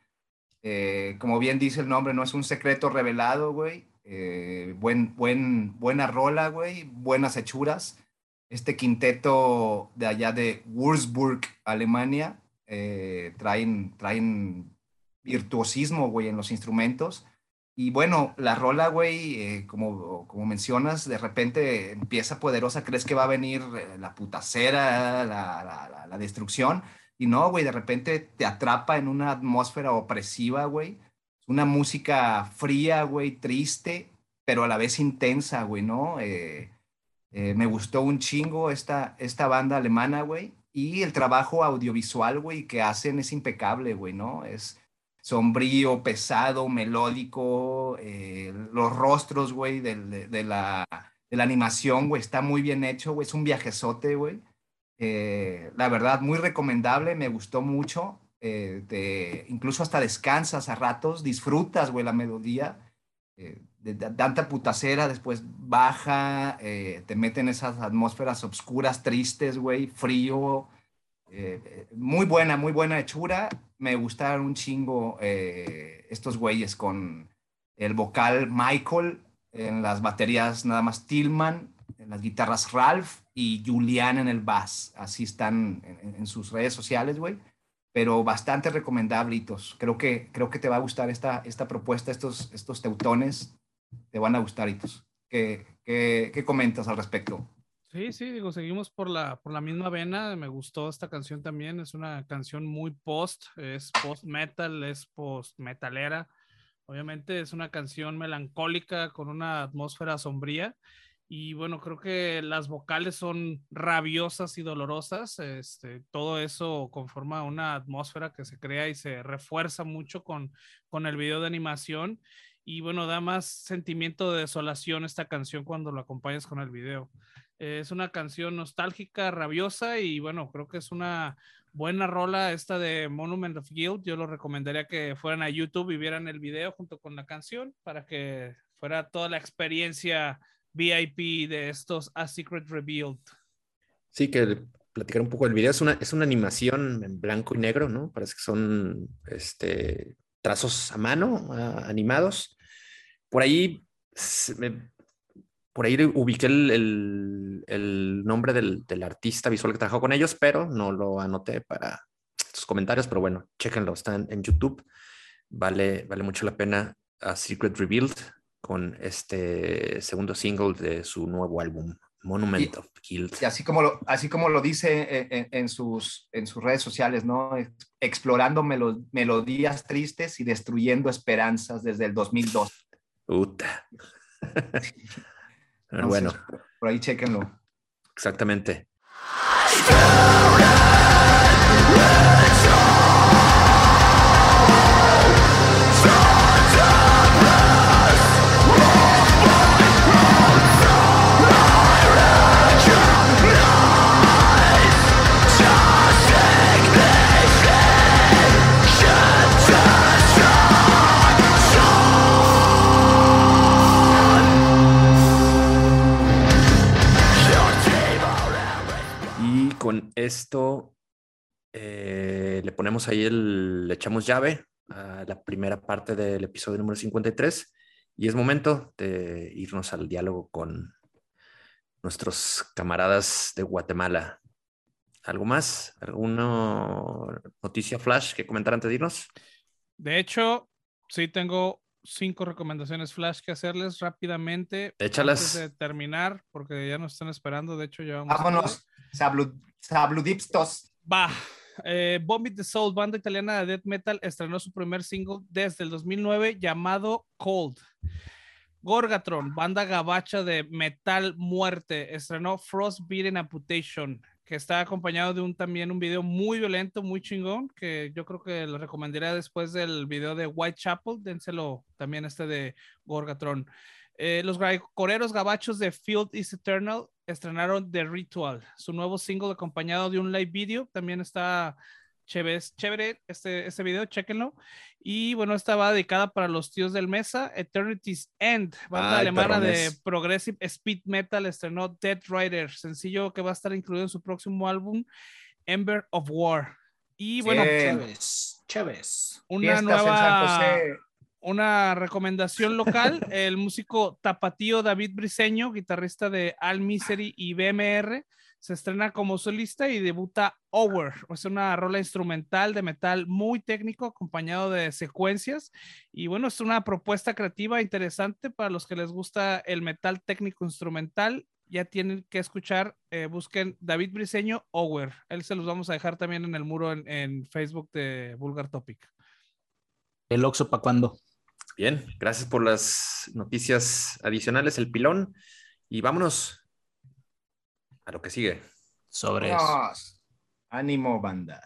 Eh, como bien dice el nombre, no es un secreto revelado, güey. Eh, buen, buen, buena rola, güey. Buenas hechuras. Este quinteto de allá de Würzburg, Alemania, eh, traen, traen virtuosismo, güey, en los instrumentos. Y bueno, la rola, güey, como, como mencionas, de repente empieza poderosa, crees que va a venir la putacera, la, la, la destrucción y no, güey, de repente te atrapa en una atmósfera opresiva, güey. Una música fría, güey, triste, pero a la vez intensa, güey, ¿no? Eh, eh, me gustó un chingo esta, esta banda alemana, güey. Y el trabajo audiovisual, güey, que hacen es impecable, güey, ¿no? Es sombrío, pesado, melódico. Eh, los rostros, güey, de, de, la, de la animación, güey, está muy bien hecho, güey. Es un viajezote, güey. Eh, la verdad, muy recomendable, me gustó mucho. Eh, incluso hasta descansas a ratos, disfrutas, güey, la melodía. Eh, de, putacera, después baja, te mete en esas atmósferas oscuras, tristes, güey, frío. muy buena, muy buena hechura. Me gustaron un chingo estos güeyes con el vocal Michael, en las baterías nada más Tillman, en las guitarras Ralph y Julián en el bass. Así están en, sus redes sociales, güey. pero bastante recomendablitos. Creo que, creo que te va a gustar esta, esta propuesta, estos, estos teutones, te van a gustar, Itos. ¿Qué, qué, qué comentas al respecto? Sí, sí, digo, seguimos por la, por la misma vena. Me gustó esta canción también. Es una canción muy post, es post metal, es post metalera. Obviamente es una canción melancólica con una atmósfera sombría. Y bueno, creo que las vocales son rabiosas y dolorosas. Este, todo eso conforma una atmósfera que se crea y se refuerza mucho con, con el video de animación. Y bueno, da más sentimiento de desolación esta canción cuando lo acompañas con el video. Es una canción nostálgica, rabiosa y bueno, creo que es una buena rola esta de Monument of Guild. Yo lo recomendaría que fueran a YouTube y vieran el video junto con la canción para que fuera toda la experiencia VIP de estos A Secret Revealed. Sí, que platicar un poco del video. Es una, es una animación en blanco y negro, ¿no? Parece que son este, trazos a mano, animados. Por ahí, por ahí ubiqué el, nombre del, artista visual que trabajó con ellos, pero no lo anoté para estos comentarios. Pero bueno, chéquenlo, están en YouTube. Vale, vale mucho la pena A Secret Revealed con este segundo single de su nuevo álbum, Monument of Guild. Y así como lo, así como lo dice en, sus, en sus redes sociales, ¿no? Explorando melodías tristes y destruyendo esperanzas desde el 2002. Puta. bueno. Por ahí chequenlo. Exactamente. Ahí el, le echamos llave a la primera parte del episodio número 53 y es momento de irnos al diálogo con nuestros camaradas de Guatemala. ¿Algo más? ¿Alguna noticia flash que comentar antes de irnos? De hecho, sí tengo cinco recomendaciones flash que hacerles rápidamente. Échalas. Antes de terminar, porque ya nos están esperando. De hecho, llevamos. Vámonos. Sabludipstos. Va. Eh, Vomit the Soul, banda italiana de death metal, estrenó su primer single desde el 2009 llamado Cold. Gorgatron, banda gabacha de metal muerte, estrenó Frostbeaten Amputation, que está acompañado de un también un video muy violento, muy chingón, que yo creo que lo recomendaría después del video de Whitechapel, dénselo también este de Gorgatron. Eh, los coreros gabachos de Field is Eternal estrenaron The Ritual, su nuevo single acompañado de un live video. También está chévere, chévere este, este video, chéquenlo. Y bueno, esta va dedicada para los tíos del Mesa. Eternity's End, banda alemana de Progressive Speed Metal, estrenó Dead Rider, sencillo que va a estar incluido en su próximo álbum, Ember of War. Y bueno, Chévez, Una nueva una recomendación local, el músico tapatío David Briseño, guitarrista de Al Misery y BMR, se estrena como solista y debuta Over, es una rola instrumental de metal muy técnico acompañado de secuencias y bueno, es una propuesta creativa interesante para los que les gusta el metal técnico instrumental. Ya tienen que escuchar, eh, busquen David Briseño Over. Él se los vamos a dejar también en el muro en, en Facebook de Vulgar Topic. ¿El Oxo para cuándo? Bien, gracias por las noticias adicionales, el pilón. Y vámonos a lo que sigue. Sobre eso. Ánimo, banda.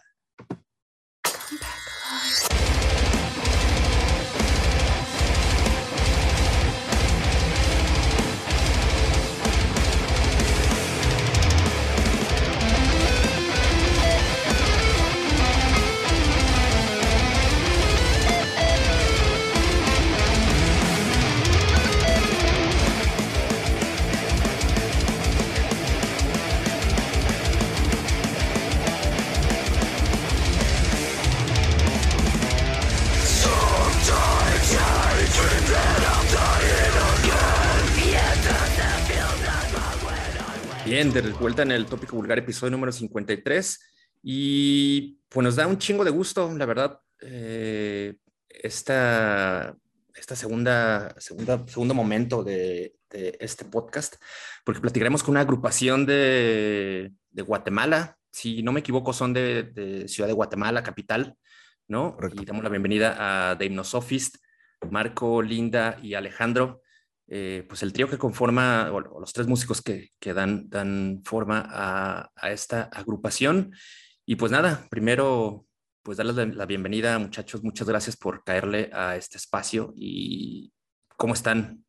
Bien, de vuelta en el tópico vulgar, episodio número 53. Y pues nos da un chingo de gusto, la verdad, eh, esta, esta segunda, segunda, segundo momento de, este podcast, porque platicaremos con una agrupación de, Guatemala, si no me equivoco, son de, Ciudad de Guatemala, capital, ¿no? Y damos la bienvenida a The Hypnosophist, Marco, Linda y Alejandro. Eh, pues el trío que conforma, o, los tres músicos que, que dan, dan forma a, a, esta agrupación. Y pues nada, primero, pues darles la, bienvenida, muchachos. Muchas gracias por caerle a este espacio. ¿Y cómo están?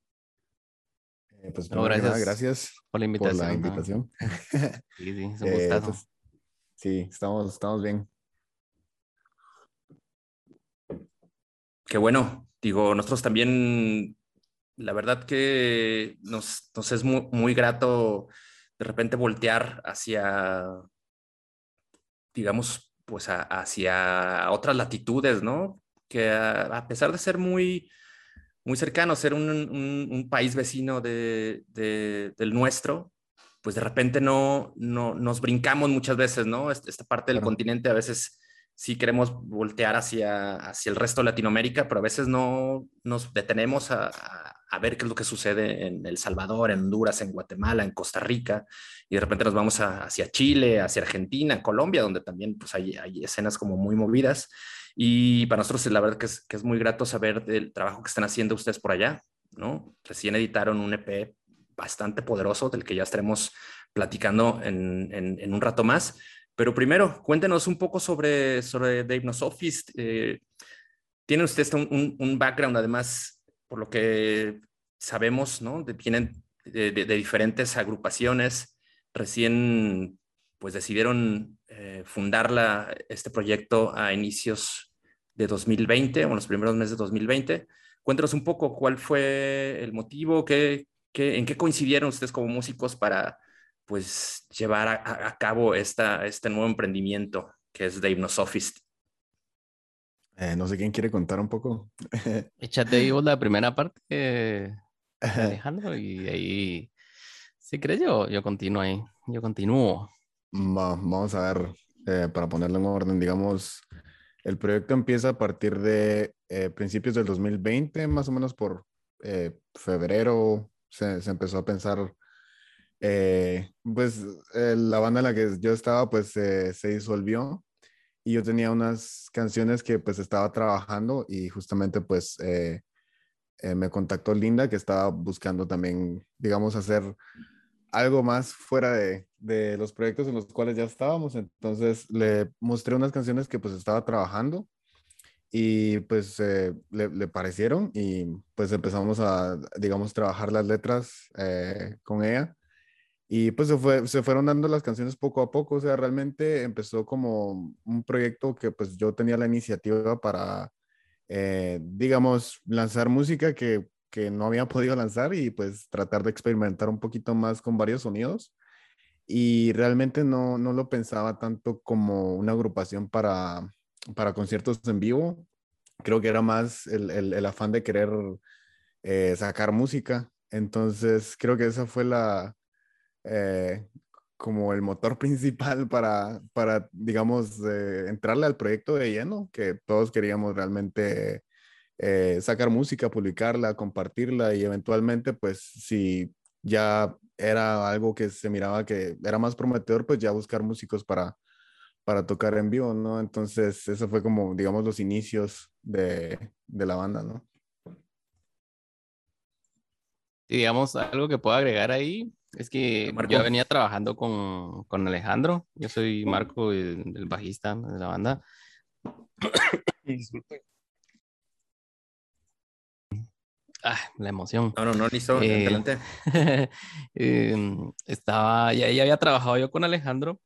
Eh, pues gracias. gracias por la invitación. sí, sí, es un eh, pues, sí, estamos, estamos bien. Qué bueno. Digo, nosotros también la verdad que nos, es muy, grato de repente voltear hacia, digamos, pues hacia otras latitudes, ¿no? Que a, pesar de ser muy, muy cercano, ser un, país vecino de, del nuestro, pues de repente no, no nos brincamos muchas veces, ¿no? Esta parte del continente a veces sí queremos voltear hacia, hacia el resto de Latinoamérica, pero a veces no nos detenemos a, a, ver qué es lo que sucede en El Salvador, en Honduras, en Guatemala, en Costa Rica, y de repente nos vamos hacia Chile, hacia Argentina, Colombia, donde también pues, hay, hay, escenas como muy movidas. Y para nosotros la verdad que es, que es muy grato saber del trabajo que están haciendo ustedes por allá, ¿no? Recién editaron un EP bastante poderoso del que ya estaremos platicando en, en, en un rato más pero primero, cuéntenos un poco sobre, sobre The Hypnosophist. Eh, tiene usted un, un, background, además, por lo que sabemos, ¿no? De, vienen de, diferentes agrupaciones. Recién, pues, decidieron eh, fundar este proyecto a inicios de 2020, o en los primeros meses de 2020. Cuéntenos un poco cuál fue el motivo, qué, qué, en qué coincidieron ustedes como músicos para pues llevar a, cabo esta, este nuevo emprendimiento que es The Hypnosophist. Eh, no sé quién quiere contar un poco. Échate vos la primera parte, Alejandro, y ahí, si crees, yo, yo continúo ahí, yo continúo. vamos a ver, eh, para ponerlo en orden, digamos, el proyecto empieza a partir de eh, principios del 2020, más o menos por febrero, se, se, empezó a pensar eh, pues eh, la banda en la que yo estaba pues se disolvió y yo tenía unas canciones que pues estaba trabajando y justamente pues eh, me contactó Linda que estaba buscando también, digamos, hacer algo más fuera de, de, los proyectos en los cuales ya estábamos. Entonces le mostré unas canciones que pues estaba trabajando y pues le, le, parecieron y pues empezamos a, digamos, trabajar las letras con ella. Y pues se, fue, se fueron dando las canciones poco a poco, o sea, realmente empezó como un proyecto que pues yo tenía la iniciativa para, eh, digamos, lanzar música que, que no había podido lanzar y pues tratar de experimentar un poquito más con varios sonidos. Y realmente no, no lo pensaba tanto como una agrupación para, para conciertos en vivo. Creo que era más el, el, el afán de querer eh, sacar música. Entonces, creo que esa fue la, eh, como el motor principal para, para digamos, eh, entrarle al proyecto de lleno, que todos queríamos realmente eh, sacar música, publicarla, compartirla y eventualmente, pues, si ya era algo que se miraba que era más prometedor, pues ya buscar músicos para, para tocar en vivo, ¿no? Entonces, eso fue como, digamos, los inicios de, de la banda, ¿no? digamos, algo que puedo agregar ahí es que yo venía trabajando con, con Alejandro. Yo soy Marco, el, bajista de la banda. Disculpe. Ah, la emoción. No, no, no, listo, eh, adelante. Em, estaba, ya, ya, había trabajado yo con Alejandro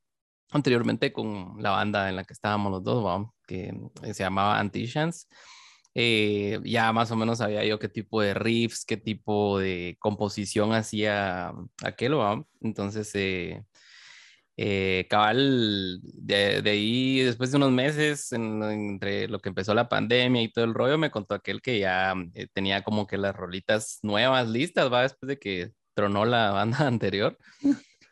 anteriormente con la banda en la que estábamos los dos, que se llamaba Antichance. Eh, ya más o menos sabía yo qué tipo de riffs, qué tipo de composición hacía aquel, ¿no? Entonces, eh, eh, cabal, de, de, ahí, después de unos meses, entre lo que empezó la pandemia y todo el rollo, me contó aquel que ya tenía como que las rolitas nuevas listas, ¿va? Después de que tronó la banda anterior.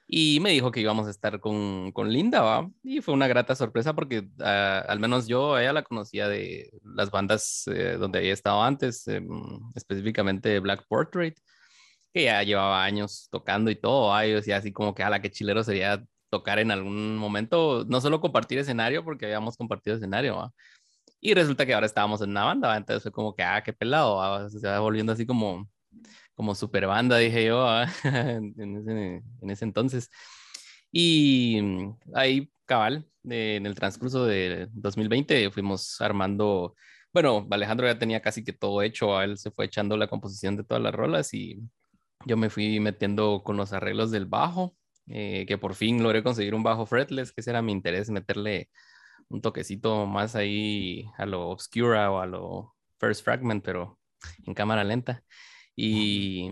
Y me dijo que íbamos a estar con, con Linda, ¿va? Y fue una grata sorpresa porque ah, al menos yo a ella la conocía de las bandas eh, donde había estado antes, em, específicamente Black Portrait, que ya llevaba años tocando y todo, ¿va? Y decía así como que a la que chilero sería tocar en algún momento, no solo compartir escenario, porque habíamos compartido escenario, ¿va? Y resulta que ahora estábamos en una banda, ¿va? Entonces fue como que, ah, qué pelado, ¿va? se va volviendo así como como super banda, dije yo, ah, en, ese, entonces. Y mm, ahí, cabal, en el transcurso de 2020 fuimos armando, bueno, Alejandro ya tenía casi que todo hecho, él se fue echando la composición de todas las rolas y yo me fui metiendo con los arreglos del bajo, eh, que por fin logré conseguir un bajo fretless, que ese era mi interés, meterle un toquecito más ahí a lo obscura o a lo first fragment, pero en cámara lenta y,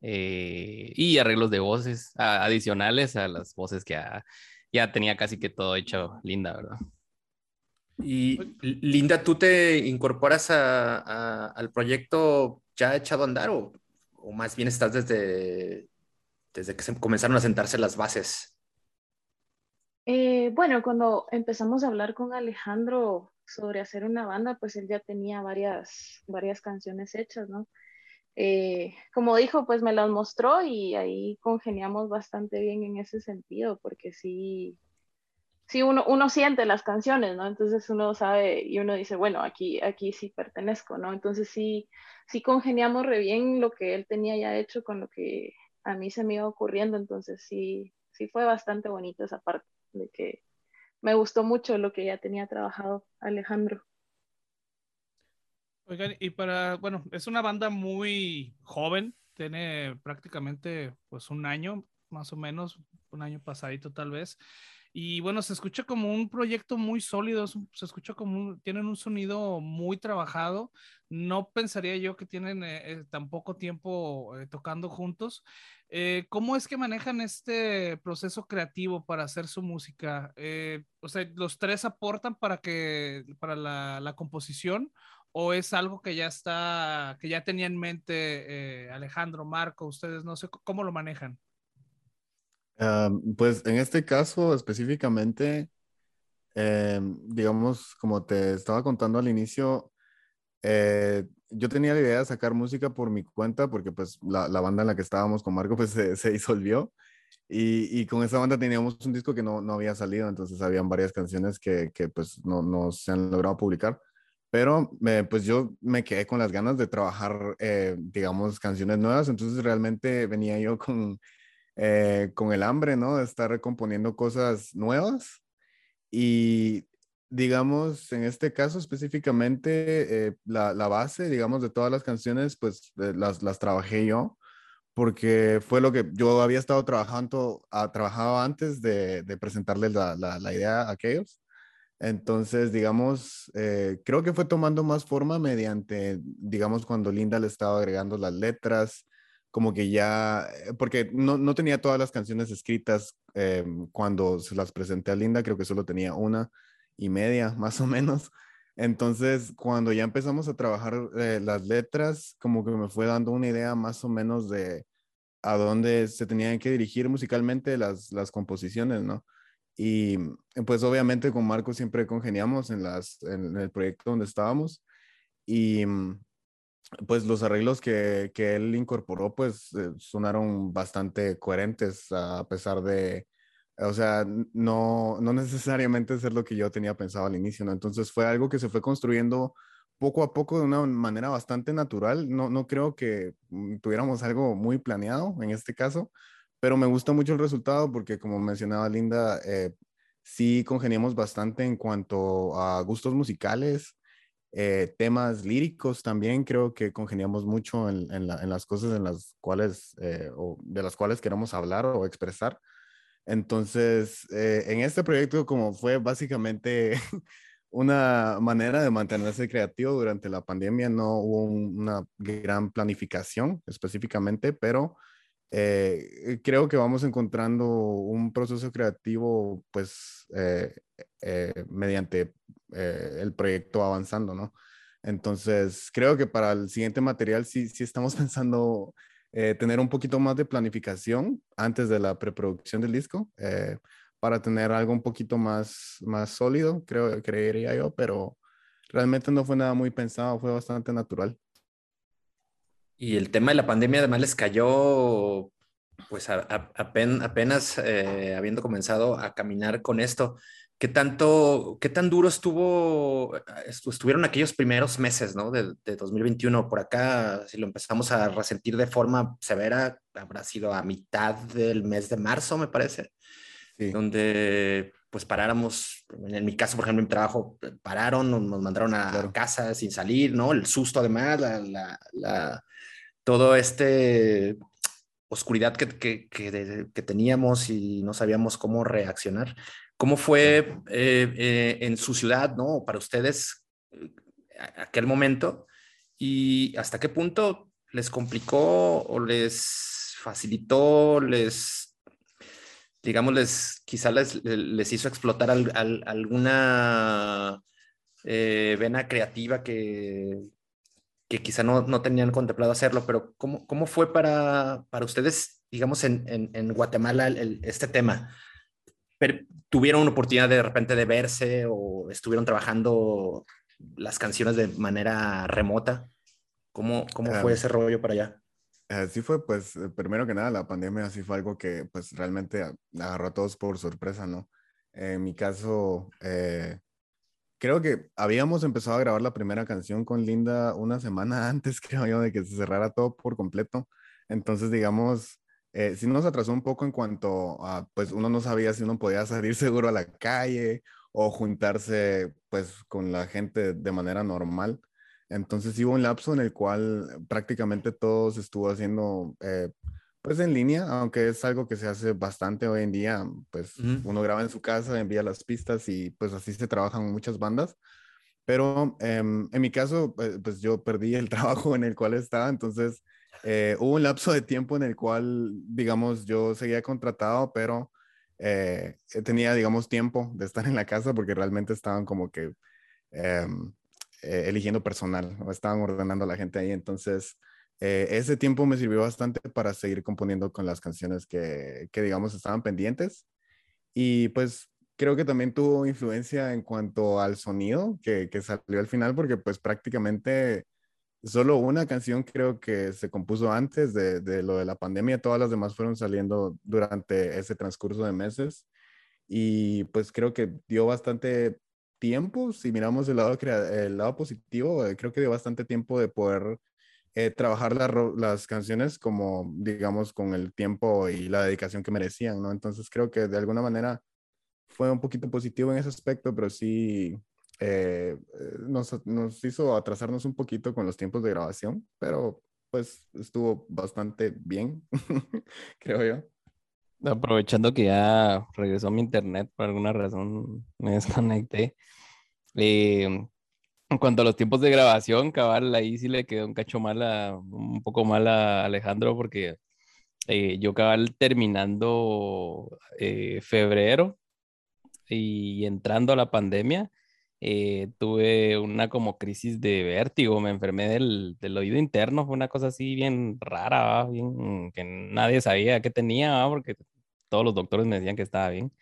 eh, y arreglos de voces adicionales a las voces que ya, tenía casi que todo hecho Linda, ¿verdad? Y Linda, ¿tú te incorporas al proyecto ya echado a andar o, o, más bien estás desde, desde que se comenzaron a sentarse las bases? Eh, bueno, cuando empezamos a hablar con Alejandro sobre hacer una banda, pues él ya tenía varias, varias canciones hechas, ¿no? Eh, como dijo, pues me las mostró y ahí congeniamos bastante bien en ese sentido, porque sí, sí uno, uno siente las canciones, ¿no? Entonces uno sabe y uno dice, bueno, aquí, aquí sí pertenezco, ¿no? Entonces sí, sí congeniamos re bien lo que él tenía ya hecho con lo que a mí se me iba ocurriendo, entonces sí, sí fue bastante bonito esa parte de que me gustó mucho lo que ya tenía trabajado Alejandro. Oigan, y para, bueno, es una banda muy joven, tiene prácticamente pues un año, más o menos, un año pasadito tal vez. Y bueno, se escucha como un proyecto muy sólido, se escucha como tienen un sonido muy trabajado. No pensaría yo que tienen eh, eh, tan poco tiempo eh, tocando juntos. ¿Cómo es que manejan este proceso creativo para hacer su música? o sea, ¿los tres aportan para que para la, la composición o es algo que ya está, que ya tenía en mente eh, Alejandro, Marco, ustedes no sé cómo lo manejan? Ah, pues en este caso específicamente, em, digamos, como te estaba contando al inicio, eh, yo tenía la idea de sacar música por mi cuenta porque pues la, la banda en la que estábamos con Marco pues se, se disolvió y, y, con esa banda teníamos un disco que no, no había salido, entonces habían varias canciones que, que pues no, no se han logrado publicar pero pues yo me quedé con las ganas de trabajar, eh, digamos, canciones nuevas, entonces realmente venía yo con, eh, con el hambre, ¿no? De estar recomponiendo cosas nuevas y digamos, en este caso específicamente, eh, la, la, base, digamos, de todas las canciones, pues las, las trabajé yo, porque fue lo que yo había estado trabajando, ah, trabajado antes de, de presentarles la, la, la, idea a aquellos. Entonces, digamos, eh, creo que fue tomando más forma mediante, digamos, cuando Linda le estaba agregando las letras, como que ya, eh, porque no, no tenía todas las canciones escritas eh, cuando se las presenté a Linda, creo que solo tenía una y media, más o menos. Entonces, cuando ya empezamos a trabajar las letras, como que me fue dando una idea más o menos de a dónde se tenían que dirigir musicalmente las, las composiciones, ¿no? Y pues obviamente con Marco siempre congeniamos en, las, en el proyecto donde estábamos y pues los arreglos que, que él incorporó pues eh, sonaron bastante coherentes a pesar de, o sea, no, no necesariamente ser lo que yo tenía pensado al inicio, ¿no? Entonces fue algo que se fue construyendo poco a poco de una manera bastante natural. No, no creo que mm, tuviéramos algo muy planeado en este caso, pero me gusta mucho el resultado porque como mencionaba Linda, eh, sí congeniamos bastante en cuanto a gustos musicales, eh, temas líricos también creo que congeniamos mucho en, en, las cosas en las cuales eh, o de las cuales queremos hablar o expresar. Entonces, en este proyecto como fue básicamente una manera de mantenerse creativo durante la pandemia, no hubo una gran planificación específicamente, pero eh, creo que vamos encontrando un proceso creativo, pues, eh, eh, mediante el proyecto avanzando, ¿no? Entonces, creo que para el siguiente material sí, sí estamos pensando tener un poquito más de planificación antes de la preproducción del disco, para tener algo un poquito más, más sólido, creo, creería yo, pero realmente no fue nada muy pensado, fue bastante natural. Y el tema de la pandemia además les cayó, pues apenas, eh, habiendo comenzado a caminar con esto. ¿Qué tanto, qué tan duro estuvo, estuvieron aquellos primeros meses, ¿no? De, 2021. Por acá, si lo empezamos a resentir de forma severa, habrá sido a mitad del mes de marzo, me parece, donde pues paráramos, en mi caso, por ejemplo, en mi trabajo, pararon, nos, mandaron a casa sin salir, ¿no? El susto además, la, la, todo este oscuridad que, que, que, teníamos y no sabíamos cómo reaccionar. ¿Cómo fue eh, eh, en su ciudad, ¿no? Para ustedes eh, aquel momento y hasta qué punto les complicó o les facilitó, les, digamos, les, quizá les, les hizo explotar alguna vena creativa que, que quizá no, no, tenían contemplado hacerlo, pero ¿cómo, cómo fue para, para ustedes, digamos, en, en, en Guatemala este tema? ¿Tuvieron una oportunidad de, repente de verse o estuvieron trabajando las canciones de manera remota? ¿Cómo, cómo fue ese rollo para allá? Así fue, pues, eh, primero que nada, la pandemia así fue algo que, pues, realmente agarró a todos por sorpresa, ¿no? En mi caso, eh, creo que habíamos empezado a grabar la primera canción con Linda una semana antes, creo yo, de que se cerrara todo por completo. Entonces, digamos, eh, sí nos atrasó un poco en cuanto a, pues uno no sabía si uno podía salir seguro a la calle o juntarse, pues, con la gente de manera normal. Entonces hubo un lapso en el cual prácticamente todo se estuvo haciendo eh, pues en línea, aunque es algo que se hace bastante hoy en día, pues uno graba en su casa, envía las pistas y pues así se trabajan muchas bandas. Pero em, en mi caso, pues, pues, yo perdí el trabajo en el cual estaba, entonces eh, hubo un lapso de tiempo en el cual, digamos, yo seguía contratado, pero eh, tenía, digamos, tiempo de estar en la casa porque realmente estaban como que em, eh, eligiendo personal, o estaban ordenando a la gente ahí, entonces eh, ese tiempo me sirvió bastante para seguir componiendo con las canciones que, que, digamos, estaban pendientes. Y pues creo que también tuvo influencia en cuanto al sonido que, que salió al final, porque pues prácticamente solo una canción creo que se compuso antes de, de, lo de la pandemia, todas las demás fueron saliendo durante ese transcurso de meses. Y pues creo que dio bastante tiempo, si miramos el lado, el lado positivo, eh, creo que dio bastante tiempo de poder eh, trabajar las canciones como, digamos, con el tiempo y la dedicación que merecían, ¿no? Entonces creo que de alguna manera fue un poquito positivo en ese aspecto, pero sí eh, eh, nos, nos, hizo atrasarnos un poquito con los tiempos de grabación, pero pues estuvo bastante bien, creo yo. Aprovechando que ya regresó mi internet por alguna razón, me desconecté. Eh, en cuanto a los tiempos de grabación, cabal, ahí sí le quedó un cacho mal a, un poco mal a Alejandro porque eh, yo cabal terminando eh, febrero y entrando a la pandemia, eh, tuve una como crisis de vértigo, me enfermé del, del, oído interno, fue una cosa así bien rara, bien, que nadie sabía qué tenía, porque todos los doctores me decían que estaba bien.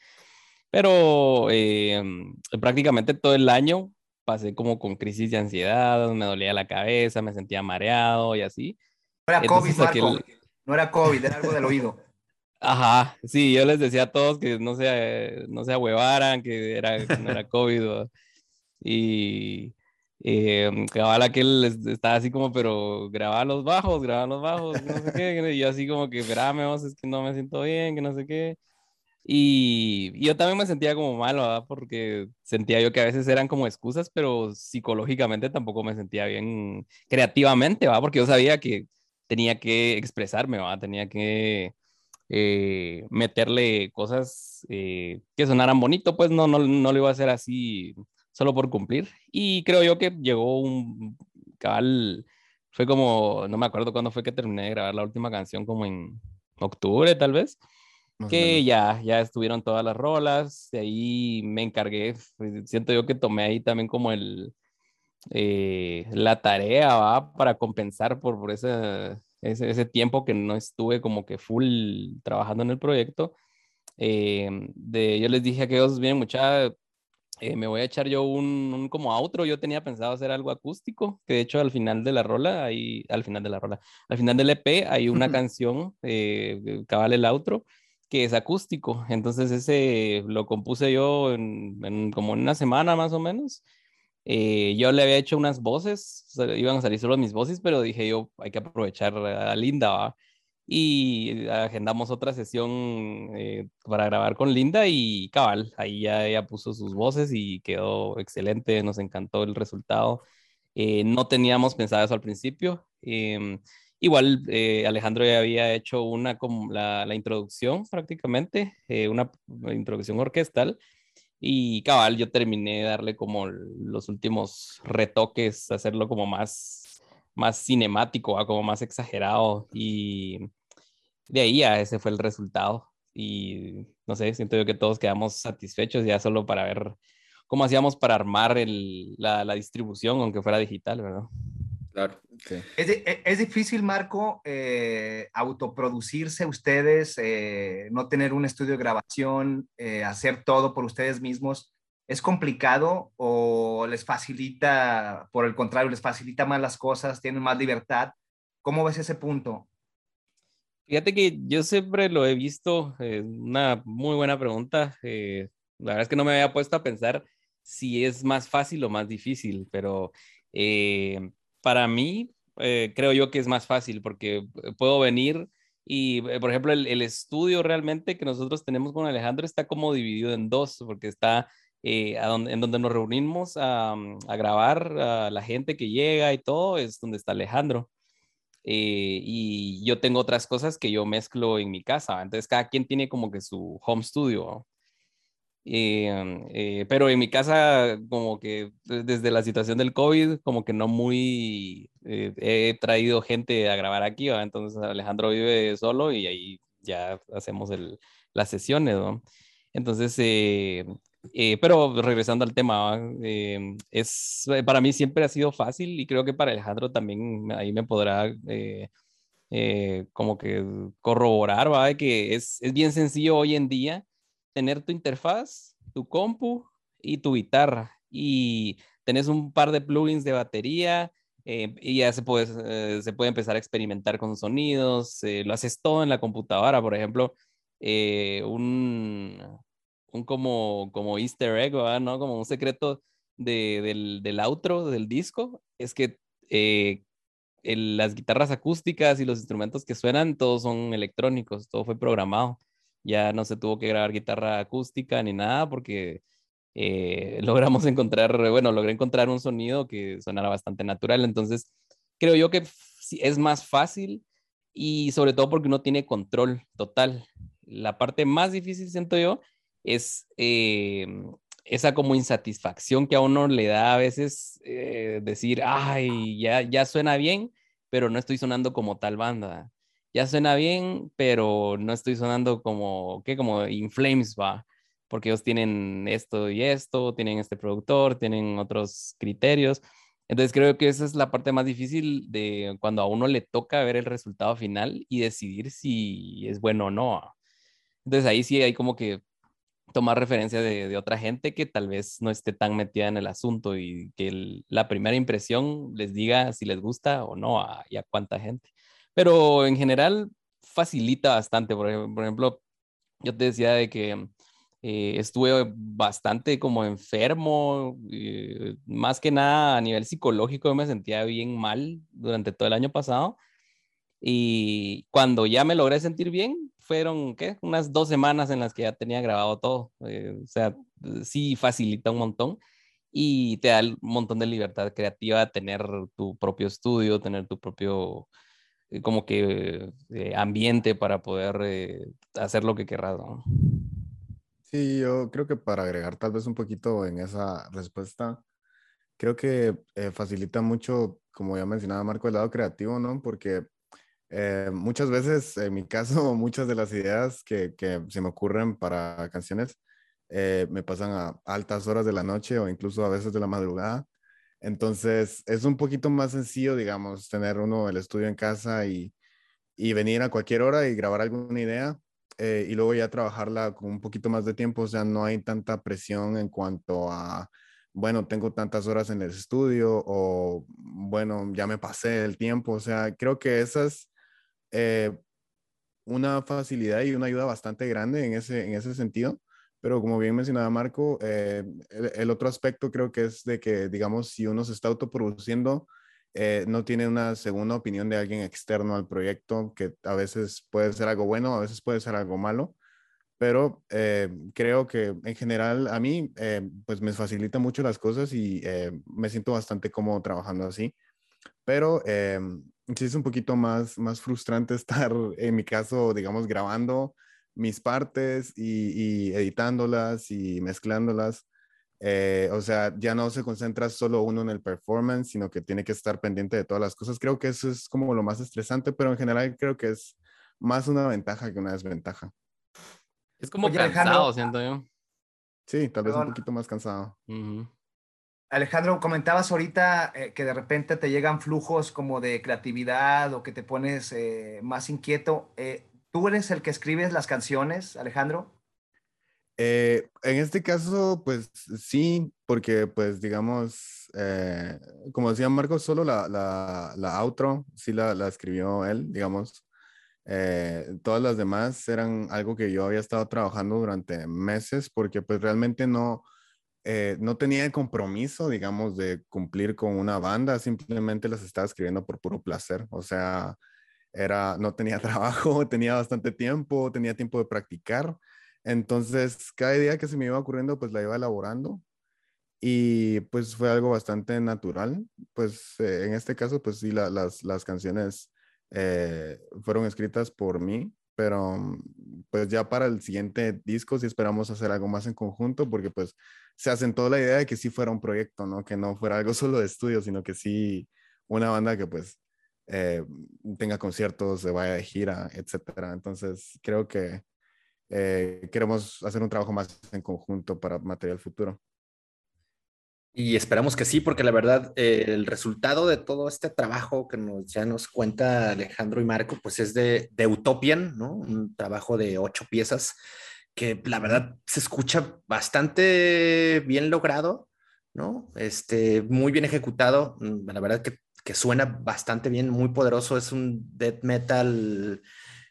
Pero prácticamente todo el año pasé como con crisis de ansiedad, me dolía la cabeza, me sentía mareado y así. No era COVID, Marco. No era COVID, era algo del oído. Ajá, sí, yo les decía a todos que no se, no se ahuevaran, que era, no era COVID. y eh, cabal aquel estaba así como, pero grababa los bajos, grababa los bajos, no sé qué. Y yo así como que, espérame, es que no me siento bien, que no sé qué. Y, yo también me sentía como malo, ¿verdad? Porque sentía yo que a veces eran como excusas, pero psicológicamente tampoco me sentía bien creativamente, ¿va? Porque yo sabía que tenía que expresarme, ¿va? Tenía que eh, meterle cosas eh, que sonaran bonito, pues no, no, no lo iba a hacer así solo por cumplir. Y creo yo que llegó un cabal, fue como, no me acuerdo cuándo fue que terminé de grabar la última canción, como en octubre tal vez que ya, ya estuvieron todas las rolas, de ahí me encargué, siento yo que tomé ahí también como el, eh, la tarea, ¿va? Para compensar por, por esa, ese, ese, tiempo que no estuve como que full trabajando en el proyecto, eh, de, yo les dije a aquellos, bien mucha, eh, me voy a echar yo un, un, como outro, yo tenía pensado hacer algo acústico, que de hecho al final de la rola, ahí, al final de la rola, al final del EP hay una canción, eh, cabal el outro, que es acústico, entonces ese lo compuse yo en, en una semana más o menos, eh, yo le había hecho unas voces, iban a salir solo mis voces, pero dije yo, hay que aprovechar a Linda, y agendamos otra sesión eh, para grabar con Linda y cabal, ahí ya ella puso sus voces y quedó excelente, nos encantó el resultado. Eh, no teníamos pensado eso al principio. Igual eh, Alejandro ya había hecho una la, introducción prácticamente, una introducción orquestal. Y cabal, yo terminé de darle como los últimos retoques, hacerlo como más más cinemático, como más exagerado y de ahí ya ese fue el resultado y no sé, siento yo que todos quedamos satisfechos ya solo para ver cómo hacíamos para armar la, la, distribución, aunque fuera digital, ¿verdad? Claro. Sí. Es, e, es, difícil, Marco, eh, autoproducirse ustedes, eh, no tener un estudio de grabación, eh, hacer todo por ustedes mismos. ¿Es complicado o les facilita, por el contrario, les facilita más las cosas, tienen más libertad? ¿Cómo ves ese punto? Fíjate que yo siempre lo he visto, eh, una muy buena pregunta. Eh, la verdad es que no me había puesto a pensar si es más fácil o más difícil, pero eh, para mí creo yo que es más fácil porque puedo venir y, por ejemplo, el, el, estudio realmente que nosotros tenemos con Alejandro está como dividido en dos, porque está eh, donde, en donde nos reunimos a, mm, a, grabar a la gente que llega y todo, es donde está Alejandro. Eh, y yo tengo otras cosas que yo mezclo en mi casa, entonces cada quien tiene como que su home studio. Eh, pero en mi casa, como que desde la situación del COVID, como que no muy he traído gente a grabar aquí, entonces Alejandro vive solo y ahí ya hacemos el, las sesiones, ¿no? Entonces, eh, pero regresando al tema, eh, es, eh, para mí siempre ha sido fácil y creo que para Alejandro también ahí me podrá como que corroborar, ¿va? que es, es, bien sencillo hoy en día tener tu interfaz, tu compu y tu guitarra y tenés un par de plugins de batería y ya se puede, se puede empezar a experimentar con sonidos, lo haces todo en la computadora, por ejemplo, un, un como, como easter egg, ¿no? Como un secreto de, del, del, outro del disco, es que eh, las guitarras acústicas y los instrumentos que suenan, todos son electrónicos, todo fue programado. Ya no se tuvo que grabar guitarra acústica ni nada porque eh, logramos encontrar, bueno, logré encontrar un sonido que sonara bastante natural. Entonces, creo yo que es más fácil y sobre todo porque uno tiene control total. La parte más difícil, siento yo, es eh, esa como insatisfacción que a uno le da a veces eh, decir, ay, ya, ya suena bien, pero no estoy sonando como tal banda. Ya suena bien, pero no estoy sonando como, ¿qué? Como In Flames, va. Porque ellos tienen esto y esto, tienen este productor, tienen otros criterios. Entonces creo que esa es la parte más difícil de cuando a uno le toca ver el resultado final y decidir si es bueno o no. Entonces ahí sí hay como que tomar referencia de, otra gente que tal vez no esté tan metida en el asunto y que la primera impresión les diga si les gusta o no a, y a cuánta gente. Pero en general facilita bastante. Por ejemplo, yo te decía de que eh, estuve bastante como enfermo, eh, más que nada a nivel psicológico me sentía bien mal durante todo el año pasado. Y cuando ya me logré sentir bien, fueron, ¿qué? Unas dos semanas en las que ya tenía grabado todo. Eh, o sea, sí facilita un montón y te da un montón de libertad creativa tener tu propio estudio, tener tu propio como que eh, ambiente para poder hacer lo que querrás. Sí, yo creo que para agregar tal vez un poquito en esa respuesta, creo que facilita mucho, como ya mencionaba Marco, el lado creativo, ¿no? Porque eh, muchas veces, en mi caso, muchas de las ideas que, se me ocurren para canciones eh, me pasan a altas horas de la noche o incluso a veces de la madrugada. Entonces, es un poquito más sencillo, digamos, tener uno el estudio en casa y, y venir a cualquier hora y grabar alguna idea eh, y luego ya trabajarla con un poquito más de tiempo, o sea, no hay tanta presión en cuanto a, bueno, tengo tantas horas en el estudio o, bueno, ya me pasé el tiempo, o sea, creo que esa es eh, una facilidad y una ayuda bastante grande en ese, en ese sentido. Pero como bien mencionaba Marco, eh, el, otro aspecto creo que es de que, digamos, si uno se está autoproduciendo, eh, no tiene una segunda opinión de alguien externo al proyecto, que a veces puede ser algo bueno, a veces puede ser algo malo, pero eh, creo que en general a mí eh, pues me facilita mucho las cosas y me siento bastante cómodo trabajando así, pero sí es un poquito más, más frustrante estar, en mi caso, digamos, grabando mis partes y, y editándolas y mezclándolas eh, o sea, ya no se concentra solo uno en el performance, sino que tiene que estar pendiente de todas las cosas. Creo que eso es como lo más estresante, pero en general creo que es más una ventaja que una desventaja. Es como cansado, siento yo. Sí, tal vez un poquito más cansado. Alejandro, comentabas ahorita eh, que de repente te llegan flujos como de creatividad o que te pones eh, más inquieto. ¿Tú eres el que escribes las canciones, Alejandro? Eh, en este caso, pues sí, porque pues digamos, eh, como decía Marcos, solo la, la, la outro sí la, la, escribió él, digamos. Eh, todas las demás eran algo que yo había estado trabajando durante meses porque pues realmente no, no tenía el compromiso, digamos, de cumplir con una banda, simplemente las estaba escribiendo por puro placer. O sea, era, no tenía trabajo, tenía bastante tiempo, tenía tiempo de practicar. Entonces, cada idea que se me iba ocurriendo, pues la iba elaborando y pues fue algo bastante natural. Pues eh, en este caso, pues sí, las, las canciones eh, fueron escritas por mí, pero pues ya para el siguiente disco sí esperamos hacer algo más en conjunto porque pues se asentó la idea de que sí fuera un proyecto, ¿no? Que no fuera algo solo de estudio, sino que sí una banda que pues eh, tenga conciertos, se vaya de gira, etcétera. Entonces creo que eh, queremos hacer un trabajo más en conjunto para material futuro. Y esperamos que sí, porque la verdad, eh, el resultado de todo este trabajo que ya nos cuenta Alejandro y Marco, pues es de, de Utopian, ¿no? Un trabajo de ocho piezas que la verdad se escucha bastante bien logrado, ¿no? Este, muy bien ejecutado, mm, la verdad que, que suena bastante bien, muy poderoso, es un death metal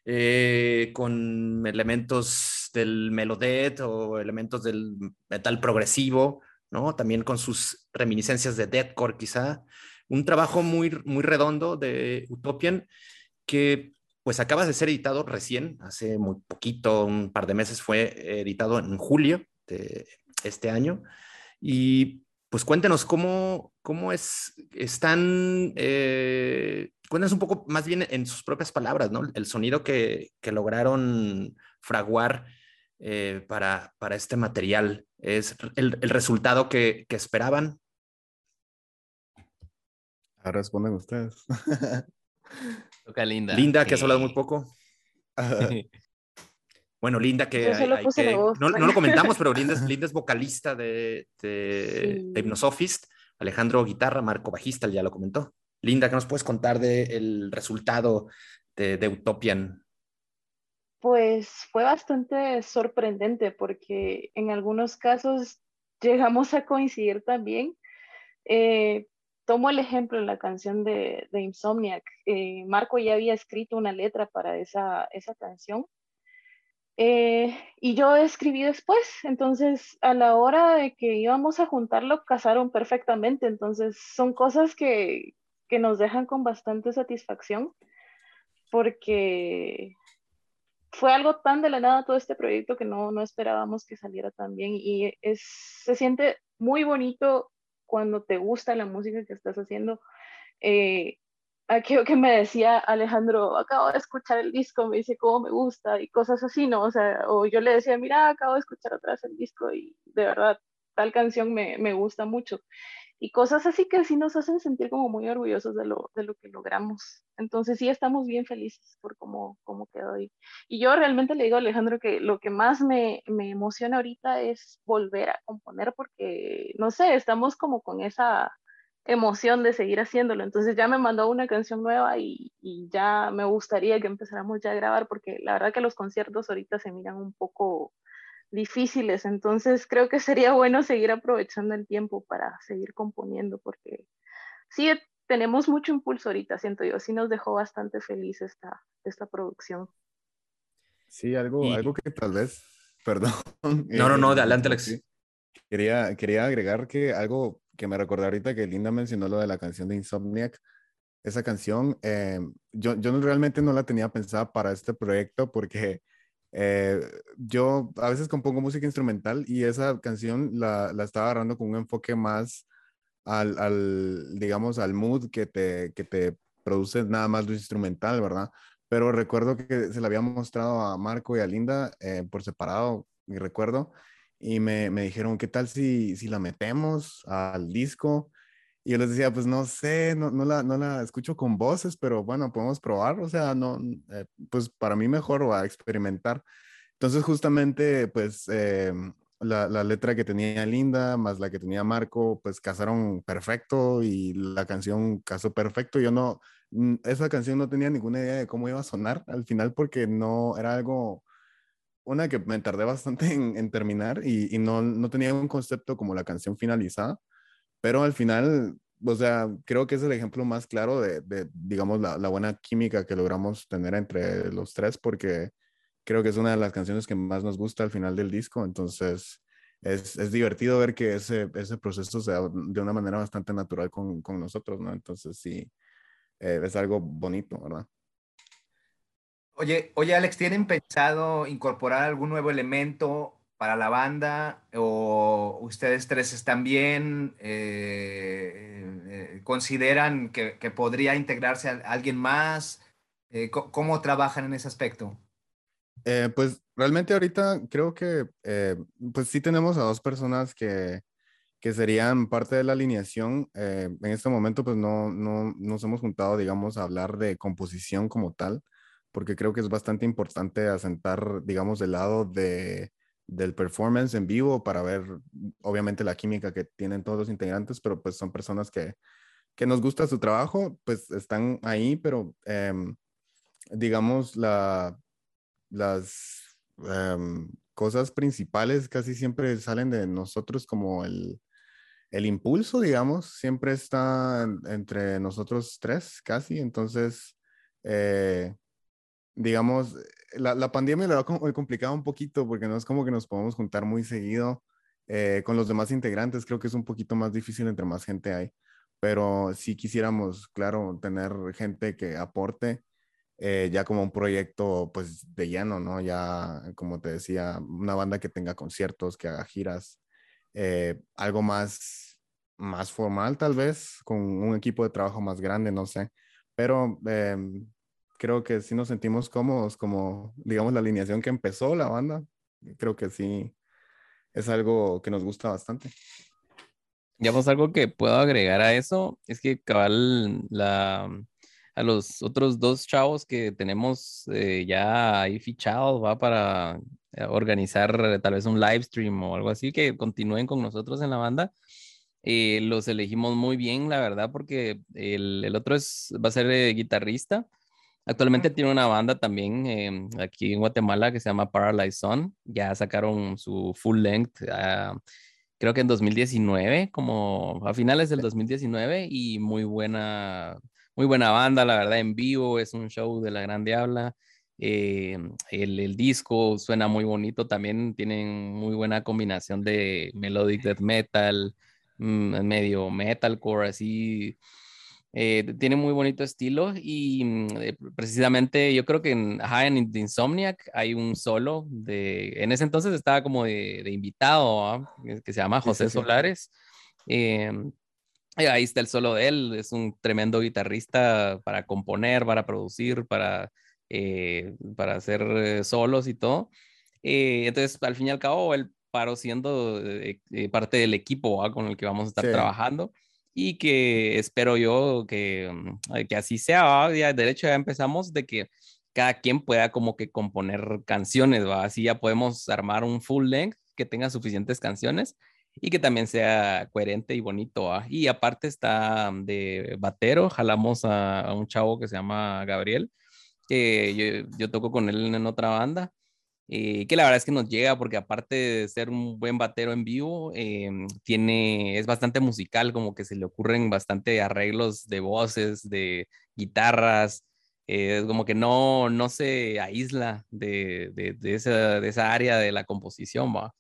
eh, con elementos del melodet o elementos del metal progresivo, ¿no? También con sus reminiscencias de deathcore quizá. Un trabajo muy, muy redondo de Utopian que pues acaba de ser editado recién, hace muy poquito, un par de meses fue editado en julio de este año. Y pues cuéntenos cómo, cómo es, están, eh, cuéntenos un poco más bien en sus propias palabras, ¿no? El sonido que, que lograron fraguar eh, para, para, este material. ¿Es el, el resultado que, que, esperaban? Ahora responden ustedes. Toca Linda. Linda, que has hablado muy poco. Bueno, Linda, que, no, lo comentamos, pero Linda es, vocalista de, de, Hypnosophist, Alejandro guitarra, Marco bajista, ya lo comentó. Linda, ¿qué nos puedes contar del resultado de, de, Utopian? Pues fue bastante sorprendente porque en algunos casos llegamos a coincidir también. Eh, tomo el ejemplo en la canción de, de Insomniac. Eh, Marco ya había escrito una letra para esa, esa canción eh, y yo escribí después, entonces a la hora de que íbamos a juntarlo, casaron perfectamente, entonces son cosas que, que nos dejan con bastante satisfacción, porque fue algo tan de la nada todo este proyecto que no, no esperábamos que saliera tan bien y es, se siente muy bonito cuando te gusta la música que estás haciendo. Eh, aquello que me decía Alejandro, acabo de escuchar el disco, me dice cómo me gusta y cosas así, ¿no? O sea, o yo le decía, mira, acabo de escuchar otra vez el disco y de verdad, tal canción me, me gusta mucho. Y cosas así que sí nos hacen sentir como muy orgullosos de lo, de lo que logramos. Entonces sí estamos bien felices por cómo, cómo quedó ahí. Y yo realmente le digo a Alejandro que lo que más me, me emociona ahorita es volver a componer porque, no sé, estamos como con esa emoción de seguir haciéndolo. Entonces ya me mandó una canción nueva y, ya me gustaría que empezáramos ya a grabar porque la verdad que los conciertos ahorita se miran un poco difíciles, entonces creo que sería bueno seguir aprovechando el tiempo para seguir componiendo porque sí tenemos mucho impulso ahorita, siento yo, sí nos dejó bastante feliz esta, esta producción. Sí, algo, algo que tal vez, perdón. No, no, no, eh, adelante Alex. Quería, quería agregar que algo que me recordé ahorita que Linda mencionó lo de la canción de Insomniac. Esa canción, eh, yo, yo realmente no la tenía pensada para este proyecto porque eh, yo a veces compongo música instrumental y esa canción la, la estaba agarrando con un enfoque más al, al, digamos, al mood que te, que te produce nada más lo instrumental, ¿verdad? Pero recuerdo que se la había mostrado a Marco y a Linda eh, por separado, y recuerdo, y me, me, dijeron, ¿qué tal si, si la metemos al disco? Y yo les decía, pues no sé, no, no, la, no la escucho con voces, pero bueno, podemos probar, o sea, no, eh, pues para mí mejor va a experimentar. Entonces justamente, pues eh, la, la, letra que tenía Linda más la que tenía Marco, pues casaron perfecto y la canción casó perfecto. Yo no, esa canción no tenía ninguna idea de cómo iba a sonar al final porque no era algo una que me tardé bastante en, terminar y, no, no, tenía un concepto como la canción finalizada, pero al final, o sea, creo que es el ejemplo más claro de, de digamos, la, la, buena química que logramos tener entre los tres, porque creo que es una de las canciones que más nos gusta al final del disco, entonces es, es divertido ver que ese, ese proceso se da de una manera bastante natural con, con nosotros, ¿no? Entonces sí, eh, es algo bonito, ¿verdad? Oye, oye, Alex, ¿tienen pensado incorporar algún nuevo elemento para la banda? ¿O ustedes tres están? Eh, eh, ¿Consideran que, podría integrarse alguien más? Eh, ¿Cómo trabajan en ese aspecto? pues realmente ahorita creo que pues sí tenemos a dos personas que, que serían parte de la alineación. en este momento pues no, no nos hemos juntado, digamos, a hablar de composición como tal porque creo que es bastante importante asentar, digamos, del lado de, del performance en vivo para ver, obviamente, la química que tienen todos los integrantes, pero pues son personas que, que nos gusta su trabajo, pues están ahí, pero em, digamos, la, las em, cosas principales casi siempre salen de nosotros como el, el impulso, digamos, siempre está entre nosotros tres casi, entonces... Eh, digamos, la, la pandemia lo ha complicado un poquito porque no es como que nos podemos juntar muy seguido eh, con los demás integrantes. Creo que es un poquito más difícil entre más gente hay, pero si quisiéramos, claro, tener gente que aporte eh, ya como un proyecto pues de lleno, ¿no? Ya, como te decía, una banda que tenga conciertos, que haga giras, eh, algo más, más formal tal vez, con un equipo de trabajo más grande, no sé. Pero em, creo que sí nos sentimos cómodos, como digamos la alineación que empezó la banda. Creo que sí es algo que nos gusta bastante. Digamos, algo que puedo agregar a eso es que cabal la, a los otros dos chavos que tenemos eh, ya ahí fichados, va para eh, organizar tal vez un live stream o algo así, que continúen con nosotros en la banda. Eh, los elegimos muy bien, la verdad, porque el, el otro es, va a ser guitarrista Actualmente tiene una banda también em, aquí en Guatemala que se llama Paralyzed Son. Ya sacaron su full length, ah, creo que en 2019, como a finales del 2019, y muy buena, muy buena banda, la verdad, en vivo, es un show de la gran diabla. Em, el, el, disco suena muy bonito, también tienen muy buena combinación de melodic death metal, mm, medio metalcore, así eh, tiene muy bonito estilo y mm, eh, precisamente yo creo que en, en Insomniac hay un solo de, en ese entonces estaba como de, invitado, que se llama José Solares. Em, ahí está el solo de él, es un tremendo guitarrista para componer, para producir, para, eh, para hacer solos y todo. entonces, al fin y al cabo, él paró siendo parte del equipo con el que vamos a estar trabajando y que espero yo que, mm, que así sea. Ya, de hecho, ya empezamos de que cada quien pueda como que componer canciones, ¿va? Así ya podemos armar un full length que tenga suficientes canciones y que también sea coherente y bonito. Y aparte está de batero, jalamos a, un chavo que se llama Gabriel, que yo toco con él en otra banda. Eh, que la verdad es que nos llega porque aparte de ser un buen batero en vivo, eh, tiene, es bastante musical, como que se le ocurren bastante arreglos de voces, de guitarras, eh, como que no, no se aísla de, de, esa, de, esa, área de la composición, ¿va?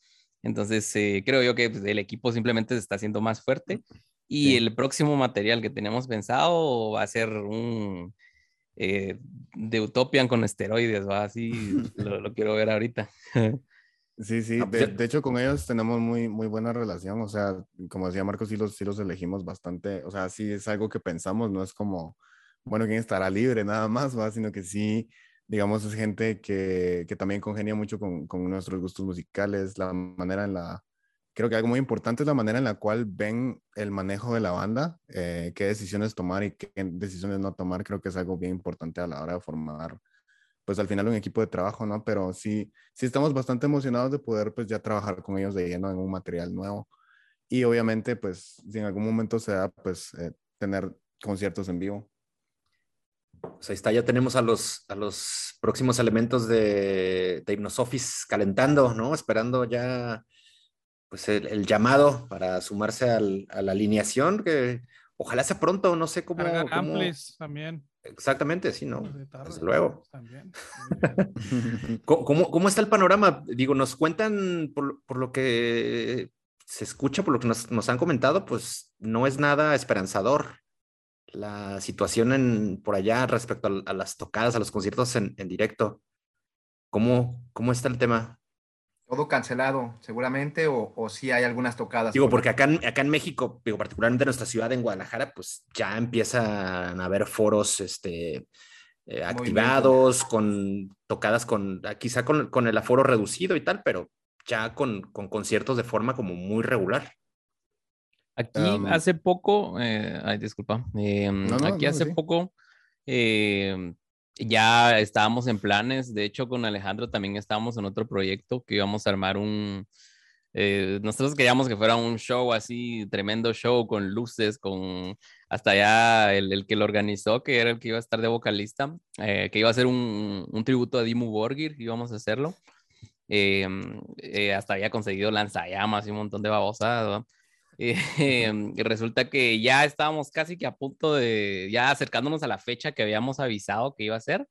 Entonces, creo yo que pues, el equipo simplemente se está haciendo más fuerte y el próximo material que tenemos pensado va a ser un eh, de Utopian con esteroides, ¿va? Así lo, quiero ver ahorita. Sí, sí, pues de, hecho con ellos tenemos muy, muy buena relación, o sea, como decía Marcos, sí los, sí los elegimos bastante, o sea, sí es algo que pensamos, no es como, bueno, quién estará libre nada más, ¿va? Sino que sí, digamos, es gente que, que también congenia mucho con, con, nuestros gustos musicales, la manera en la, creo que algo muy importante es la manera en la cual ven el manejo de la banda, eh, qué decisiones tomar y qué decisiones no tomar, creo que es algo bien importante a la hora de formar, pues al final un equipo de trabajo, ¿no? Pero sí, sí estamos bastante emocionados de poder pues ya trabajar con ellos de lleno en un material nuevo. Y obviamente, pues si en algún momento se da, pues eh, tener conciertos en vivo. Pues ahí está, ya tenemos a los, a los próximos elementos de, de Hypnosoffice calentando, ¿no? Esperando ya pues el, llamado para sumarse al, a la alineación, que ojalá sea pronto, no sé cómo. cómo... también. Exactamente, sí, ¿no? Desde luego. También. ¿Cómo, ¿Cómo, está el panorama? Digo, nos cuentan por, por lo que se escucha, por lo que nos, nos, han comentado, pues no es nada esperanzador la situación en, por allá respecto a, las tocadas, a los conciertos en, en directo. ¿Cómo, ¿Cómo está el tema? Todo cancelado, seguramente, o, o si hay algunas tocadas. Digo, porque acá en, acá en México, digo, particularmente en nuestra ciudad, en Guadalajara, pues ya empiezan a haber foros este, eh, activados, con tocadas con, ah, quizá con, con, el aforo reducido y tal, pero ya con, con conciertos de forma como muy regular. Aquí hace poco, eh, ay, disculpa, aquí hace poco eh, ya estábamos en planes, de hecho con Alejandro también estábamos en otro proyecto que íbamos a armar un, eh, nosotros queríamos que fuera un show así, tremendo show con luces, con hasta ya el, el, que lo organizó, que era el que iba a estar de vocalista, eh, que iba a ser un, un, tributo a Dimmu Borgir, íbamos a hacerlo. Eh, hasta había conseguido lanzallamas y un montón de babosadas. Em, y resulta que ya estábamos casi que a punto de, ya acercándonos a la fecha que habíamos avisado que iba a ser.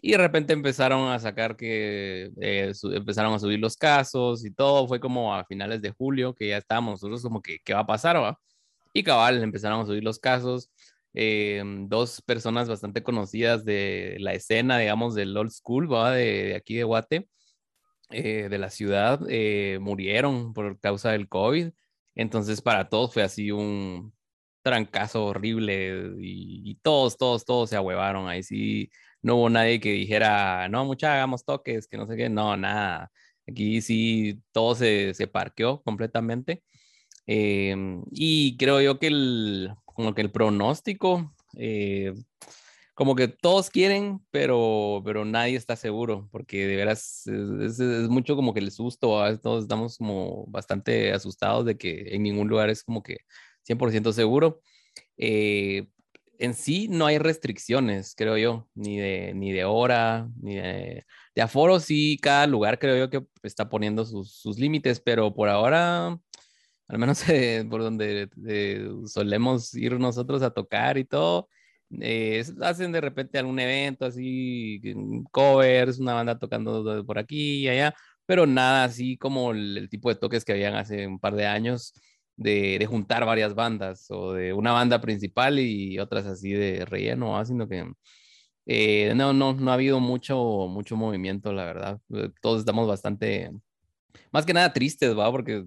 Y de repente empezaron a sacar que eh, empezaron a subir los casos y todo. Fue como a finales de julio que ya estábamos nosotros como que, ¿qué va a pasar? Va? Y cabal, empezaron a subir los casos. Em, dos personas bastante conocidas de la escena, digamos, del old school, ¿va? De, aquí de Guate, eh, de la ciudad, eh, murieron por causa del COVID. Entonces para todos fue así un trancazo horrible y, todos, todos, todos se ahuevaron. Ahí sí no hubo nadie que dijera, no, mucha, hagamos toques, que no sé qué, no, nada. Aquí sí todo se, se parqueó completamente. Em, y creo yo que el, como que el pronóstico, eh, como que todos quieren, pero, pero nadie está seguro, porque de veras es, es, mucho como que el susto, todos estamos como bastante asustados de que en ningún lugar es como que 100% seguro. Eh, en sí no hay restricciones, creo yo, ni de, ni de hora, ni de, de aforo, sí, cada lugar creo yo que está poniendo sus, sus límites, pero por ahora, al menos por donde eh, solemos ir nosotros a tocar y todo, eh, hacen de repente algún evento así, covers, una banda tocando por aquí y allá, pero nada así como el, tipo de toques que habían hace un par de años de, de, juntar varias bandas o de una banda principal y otras así de relleno, sino que eh, no, no, no ha habido mucho, mucho movimiento, la verdad. Eh, todos estamos bastante, más que nada tristes, ¿va? Porque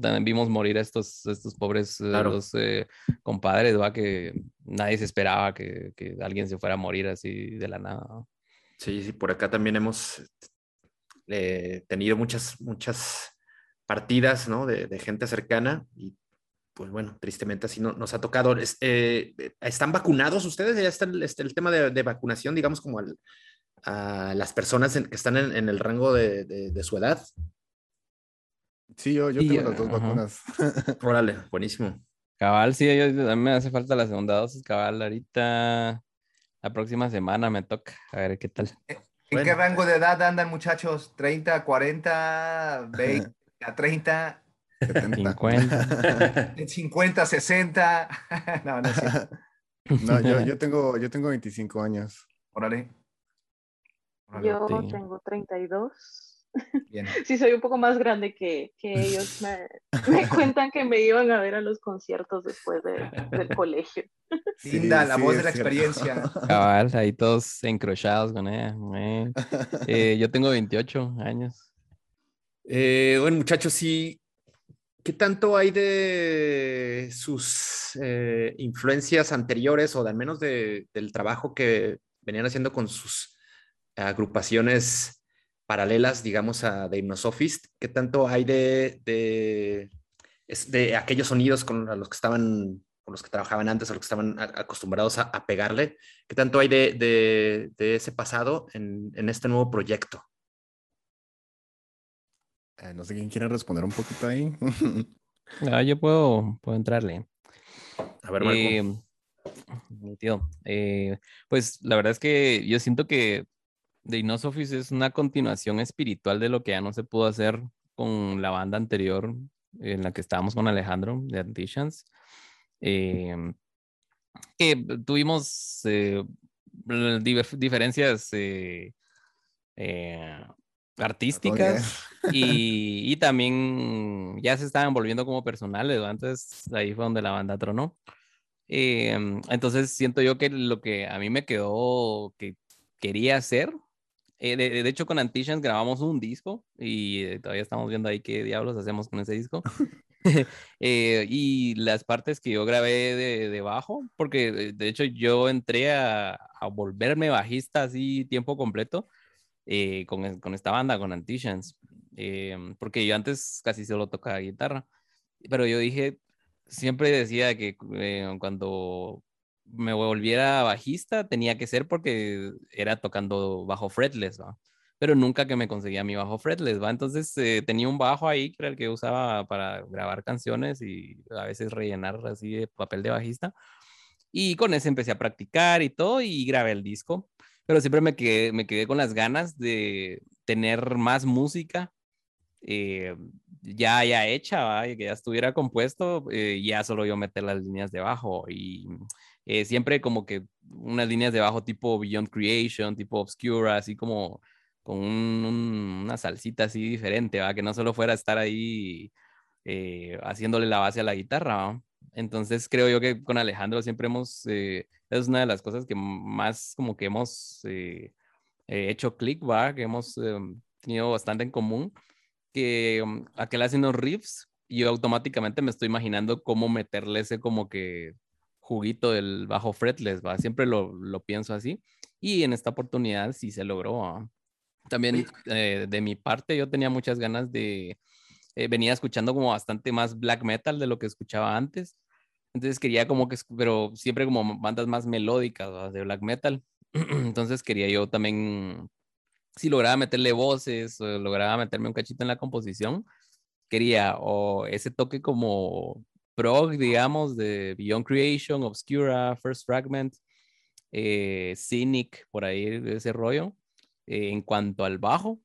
también vimos morir a estos, estos pobres eh, eh, compadres, ¿va? Que nadie se esperaba que, que, alguien se fuera a morir así de la nada. Sí, sí, por acá también hemos eh, tenido muchas, muchas partidas, ¿no? De, de, gente cercana y pues bueno, tristemente así no, nos ha tocado. ¿Están vacunados ustedes? ¿Ya está el, este, el tema de, de, vacunación, digamos, como al, a las personas que están en, en el rango de, de su edad? Sí, yo, yo tengo las dos vacunas. Órale, buenísimo. Cabal, sí, a mí me hace falta la segunda dosis, cabal. Ahorita, la próxima semana me toca. A ver qué tal. ¿En qué rango de edad andan, muchachos? ¿30, 40, 20, 30? 50. 50, 60. no, no sé. No, yo, yo, tengo, yo tengo 25 años. Órale. Yo tengo 32. Bien. Sí, soy un poco más grande que, que ellos. Me, me, cuentan que me iban a ver a los conciertos después de, del colegio. Linda, la voz de la experiencia. Cabal, ahí todos encrochados con ella. Eh, yo tengo 28 años. Eh, bueno, muchachos, sí. ¿Qué tanto hay de sus eh, influencias anteriores o de al menos de, del trabajo que venían haciendo con sus agrupaciones paralelas, digamos, a The Hypnosophist? ¿Qué tanto hay de, de, de aquellos sonidos con los que estaban, con los que trabajaban antes, o los que estaban acostumbrados a, pegarle? ¿Qué tanto hay de, de ese pasado en, en, este nuevo proyecto? Eh, no sé quién quiere responder un poquito ahí. ah, yo puedo, puedo entrarle. A ver, Marco. Eh, mi tío, eh, pues la verdad es que yo siento que The Inosophies es una continuación espiritual de lo que ya no se pudo hacer con la banda anterior en la que estábamos con Alejandro de Antitions. Eh, que tuvimos eh, diferencias eh, artísticas y, y, también ya se estaban volviendo como personales. Antes ahí fue donde la banda tronó. entonces siento yo que lo que a mí me quedó que quería hacer eh, de, hecho, con Antitions grabamos un disco y eh, todavía estamos viendo ahí qué diablos hacemos con ese disco. Eh, y las partes que yo grabé de, bajo, porque de hecho yo entré a, volverme bajista así tiempo completo con, con, esta banda, con Antitions, porque yo antes casi solo tocaba guitarra. Pero yo dije, siempre decía que cuando me volviera bajista tenía que ser porque era tocando bajo fretless, ¿va? Pero nunca que me conseguía mi bajo fretless, ¿va? Entonces eh, tenía un bajo ahí que era el que usaba para grabar canciones y a veces rellenar así de papel de bajista. Y con ese empecé a practicar y todo y grabé el disco. Pero siempre me quedé, con las ganas de tener más música eh, ya, ya hecha, ¿va? que ya estuviera compuesto, eh, ya solo yo meter las líneas de bajo. Y eh, siempre como que unas líneas de bajo tipo Beyond Creation, tipo Obscura, así como con una salsita así diferente, ¿va? que no solo fuera estar ahí eh, haciéndole la base a la guitarra. Entonces creo yo que con Alejandro siempre hemos, eh, es una de las cosas que más como que hemos hecho clic, ¿va? que hemos tenido bastante en común, que um, aquel hace unos riffs y yo automáticamente me estoy imaginando cómo meterle ese como que juguito del bajo fretless, ¿va? Siempre lo, lo pienso así. Y en esta oportunidad sí se logró. También eh, de mi parte yo tenía muchas ganas de... Eh, venía escuchando como bastante más black metal de lo que escuchaba antes. Entonces quería como que, pero siempre como bandas más melódicas de black metal. Entonces quería yo también, si lograba meterle voces, o lograba meterme un cachito en la composición, quería o ese toque como prog, digamos, de Beyond Creation, Obscura, First Fragment, eh, Cynic, por ahí de ese rollo, eh, en cuanto al bajo.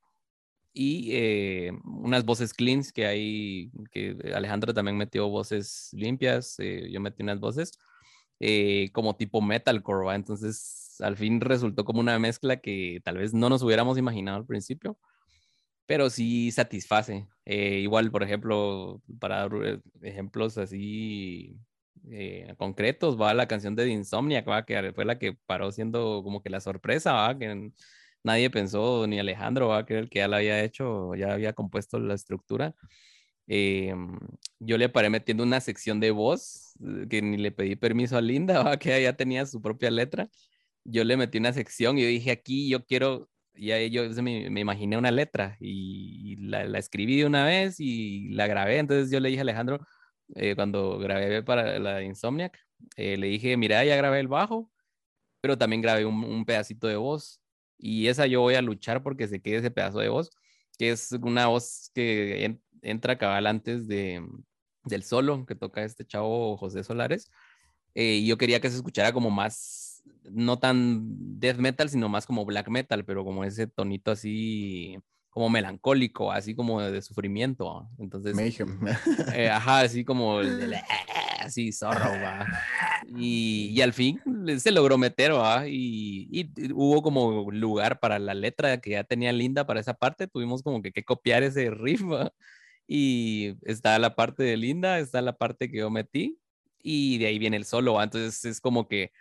Y eh, unas voces cleans que hay, que Alejandro también metió voces limpias, yo metí unas voces como tipo metalcore, ¿va? Entonces, al fin resultó como una mezcla que tal vez no nos hubiéramos imaginado al principio pero sí satisface. Eh, igual, por ejemplo, para dar eh, ejemplos así eh, concretos, va la canción de Insomniac, va, que fue la que paró siendo como que la sorpresa, va, que nadie pensó, ni Alejandro, va, que el que ya la había hecho, ya había compuesto la estructura. yo le paré metiendo una sección de voz que ni le pedí permiso a Linda, va, que ya tenía su propia letra. Yo le metí una sección y yo dije aquí yo quiero ya yo me, imaginé una letra y la, escribí de una vez y la grabé. Entonces yo le dije a Alejandro, eh, cuando grabé para la Insomniac, eh, le dije, mira, ya grabé el bajo, pero también grabé un, un, pedacito de voz y esa yo voy a luchar porque se quede ese pedazo de voz. que es una voz que entra cabal antes de, del solo que toca este chavo José Solares. Eh, y yo quería que se escuchara como más, no tan death metal, sino más como black metal, pero como ese tonito así como melancólico, así como de, sufrimiento. Entonces, eh, ajá, así como así zorro, va. Y, y, al fin se logró meter, va. Y, y, hubo como lugar para la letra que ya tenía Linda para esa parte. Tuvimos como que, que copiar ese riff, ¿va? Y está la parte de Linda, está la parte que yo metí. Y de ahí viene el solo, ¿va? Entonces es como que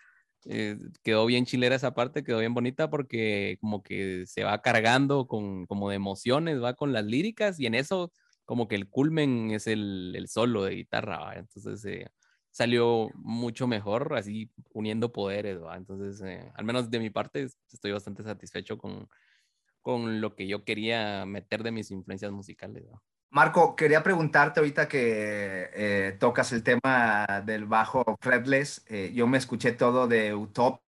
eh, quedó bien chilera esa parte, quedó bien bonita porque como que se va cargando con como de emociones, va con las líricas y en eso como que el culmen es el, el solo de guitarra, entonces eh, salió mucho mejor así uniendo poderes, ¿va? entonces eh, al menos de mi parte estoy bastante satisfecho con, con lo que yo quería meter de mis influencias musicales. Marco, quería preguntarte ahorita que eh, tocas el tema del bajo fretless. Eh, yo me escuché todo de Utop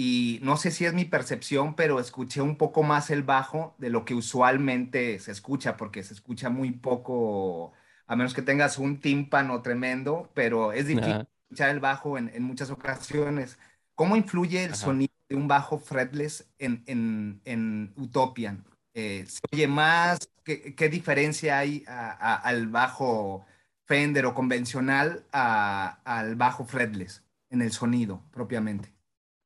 y no sé si es mi percepción, pero escuché un poco más el bajo de lo que usualmente se escucha, porque se escucha muy poco, a menos que tengas un tímpano tremendo, pero es difícil escuchar el bajo en, muchas ocasiones. ¿Cómo influye el sonido de un bajo fretless en, en, en Utopian? Eh, ¿Se oye más? ¿Qué, diferencia hay al bajo Fender o convencional al bajo fretless en el sonido propiamente?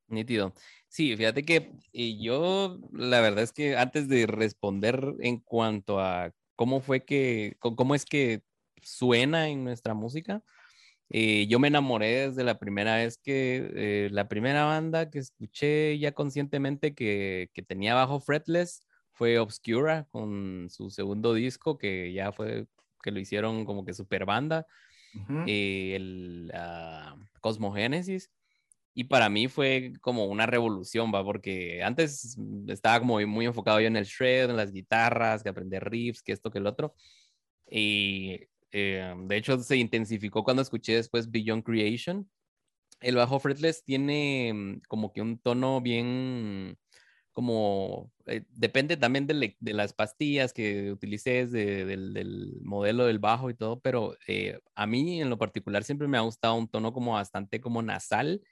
Nítido. Sí, fíjate que eh, yo la verdad es que antes de responder en cuanto a cómo fue que, cómo es que suena en nuestra música, eh, yo me enamoré desde la primera vez que la primera banda que escuché ya conscientemente que, que tenía bajo fretless fue Obscura con su segundo disco, que ya fue que lo hicieron como que super banda, eh, el uh, Cosmogénesis. Y para mí fue como una revolución, ¿va? Porque antes estaba como muy enfocado yo en el shred, en las guitarras, que aprender riffs, que esto, que el otro. Y eh, de hecho se intensificó cuando escuché después Beyond Creation. El bajo fretless tiene mm, como que un tono bien como eh, depende también de, las pastillas que utilices, del, modelo del bajo y todo, pero eh, a mí en lo particular siempre me ha gustado un tono como bastante como nasal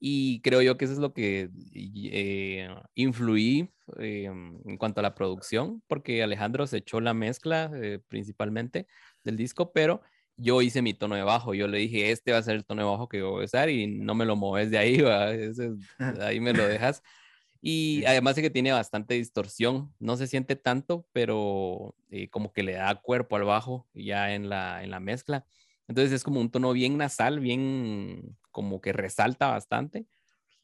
y creo yo que eso es lo que eh, influí en cuanto a la producción, porque Alejandro se echó la mezcla principalmente del disco, pero yo hice mi tono de bajo, yo le dije, este va a ser el tono de bajo que voy a usar y no me lo mueves de ahí, ahí me lo dejas. Y además de que tiene bastante distorsión, no se siente tanto, pero eh, como que le da cuerpo al bajo ya en la, en la mezcla. Entonces es como un tono bien nasal, bien como que resalta bastante.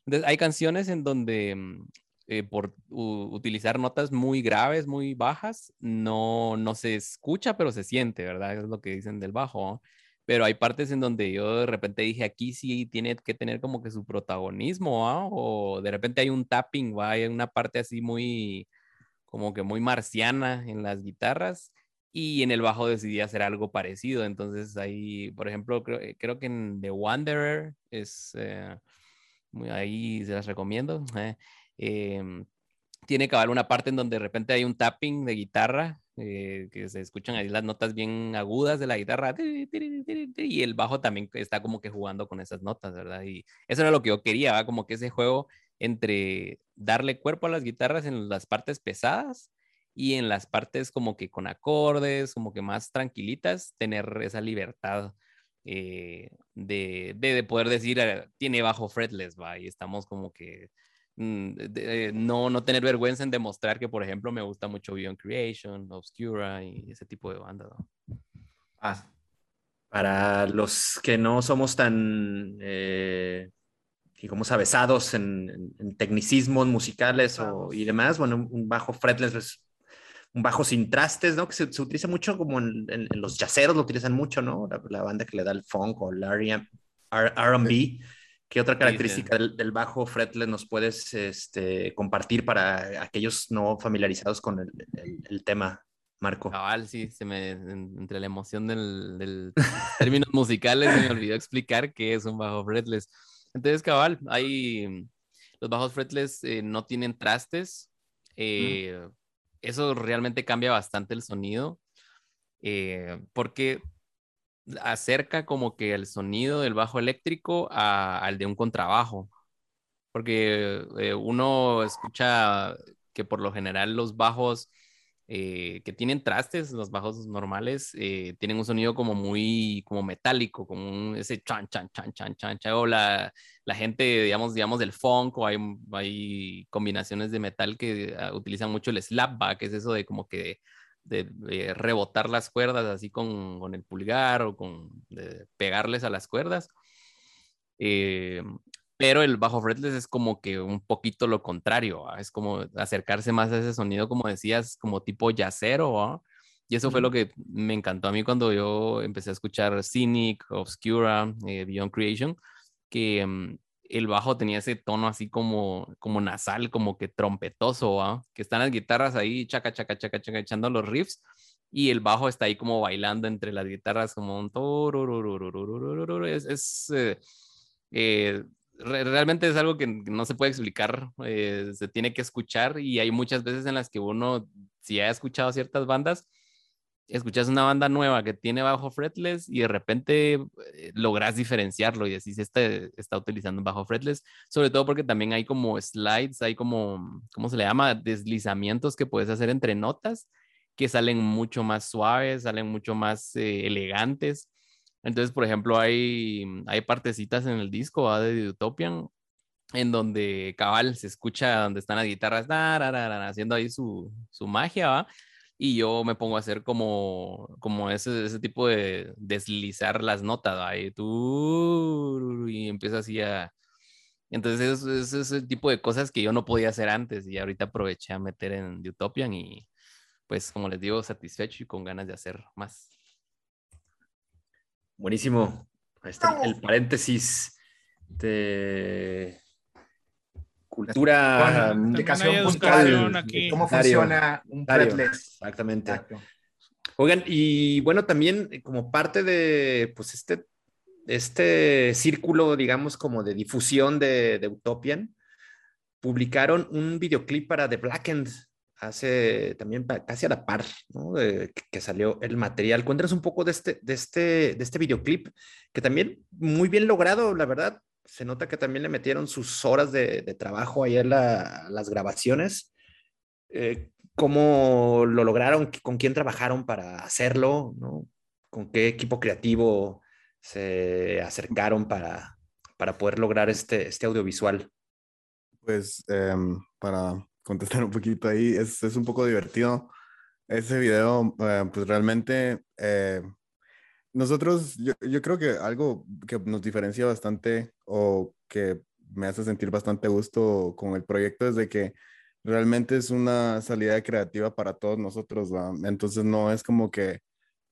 Entonces hay canciones en donde mm, eh, por utilizar notas muy graves, muy bajas, no, no se escucha, pero se siente, ¿verdad? Es lo que dicen del bajo pero hay partes en donde yo de repente dije, aquí sí tiene que tener como que su protagonismo, ¿ah? o de repente hay un tapping, ¿va? hay una parte así muy, como que muy marciana en las guitarras, y en el bajo decidí hacer algo parecido, entonces ahí, por ejemplo, creo, eh, creo que en The Wanderer es, eh, ahí se las recomiendo, eh, em, tiene que haber una parte en donde de repente hay un tapping de guitarra eh, que se escuchan ahí las notas bien agudas de la guitarra y el bajo también está como que jugando con esas notas, ¿verdad? Y eso era lo que yo quería, como que ese juego entre darle cuerpo a las guitarras en las partes pesadas y en las partes como que con acordes, como que más tranquilitas, tener esa libertad eh, de, de, poder decir, ah, tiene bajo fretless, va, y estamos como que de, no, no tener vergüenza en demostrar que, por ejemplo, me gusta mucho Beyond Creation, Obscura y ese tipo de bandas. Ah, para los que no somos tan, eh, digamos, avesados en, tecnicismos musicales o, y demás, bueno, un bajo fretless es un bajo sin trastes, ¿no? Que se, utiliza mucho como en, los yaceros, lo utilizan mucho, ¿no? La, banda que le da el funk o el R&B. ¿Qué otra característica del, bajo fretless nos puedes este, compartir para aquellos no familiarizados con el, tema, Marco? Cabal, sí, se me, entre la emoción del, del términos musicales se me olvidó explicar qué es un bajo fretless. Entonces, cabal, hay los bajos fretless eh, no tienen trastes. Eh, eso realmente cambia bastante el sonido, eh, porque acerca como que el sonido del bajo eléctrico al de un contrabajo, porque eh, uno escucha que por lo general los bajos eh, que tienen trastes, los bajos normales, eh, tienen un sonido como muy, como metálico, como ese chan, chan, chan, chan, chan, chan, o la, la gente, digamos, digamos, del funk, o hay, hay combinaciones de metal que ah, utilizan mucho el slapback, que es eso de como que de, rebotar las cuerdas así con, con el pulgar o con pegarles a las cuerdas. Eh, pero el bajo fretless es como que un poquito lo contrario, es como acercarse más a ese sonido, como decías, como tipo yacero, y eso fue lo que me encantó a mí cuando yo empecé a escuchar Cynic, Obscura, eh, Beyond Creation, que mm, el bajo tenía ese tono así como, como nasal, como que trompetoso, que están las guitarras ahí, chaca, chaca, chaca, chaca, echando los riffs, y el bajo está ahí como bailando entre las guitarras como un... Es, es eh, eh, realmente es algo que no se puede explicar, eh, se tiene que escuchar y hay muchas veces en las que uno, si ha escuchado ciertas bandas, escuchas una banda nueva que tiene bajo fretless y de repente eh, logras diferenciarlo y decís, este está utilizando bajo fretless, sobre todo porque también hay como slides, hay como, ¿cómo se le llama? Deslizamientos que puedes hacer entre notas que salen mucho más suaves, salen mucho más eh, elegantes entonces, por ejemplo, hay, hay partecitas en el disco de Utopian en donde cabal se escucha donde están las guitarras haciendo ahí su, su magia, ¿va? Y yo me pongo a hacer como, como ese, ese tipo de deslizar las notas, ¿va? Y tú, y empieza así a... Entonces, es, es ese tipo de cosas que yo no podía hacer antes y ahorita aproveché a meter en Utopian y pues, como les digo, satisfecho y con ganas de hacer más. Buenísimo. Ahí está el paréntesis de cultura, indicación musical, cómo funciona un fretless. Exactamente. Oigan, y bueno, también como parte de pues este, este círculo, digamos, como de difusión de, de Utopian, publicaron un videoclip para The Blackened hace también casi a la par, ¿no? que, salió el material. Cuéntanos un poco de este, de, este, de este videoclip, que también muy bien logrado, la verdad. Se nota que también le metieron sus horas de, trabajo ahí en las grabaciones. Eh, ¿Cómo lo lograron? ¿Con quién trabajaron para hacerlo? ¿no? ¿Con qué equipo creativo se acercaron para, para poder lograr este, este audiovisual? Pues em, para contestar un poquito ahí. Es, es un poco divertido. Ese video, eh, pues realmente, eh, nosotros, yo, yo, creo que algo que nos diferencia bastante o que me hace sentir bastante gusto con el proyecto es de que realmente es una salida creativa para todos nosotros. Entonces no es como que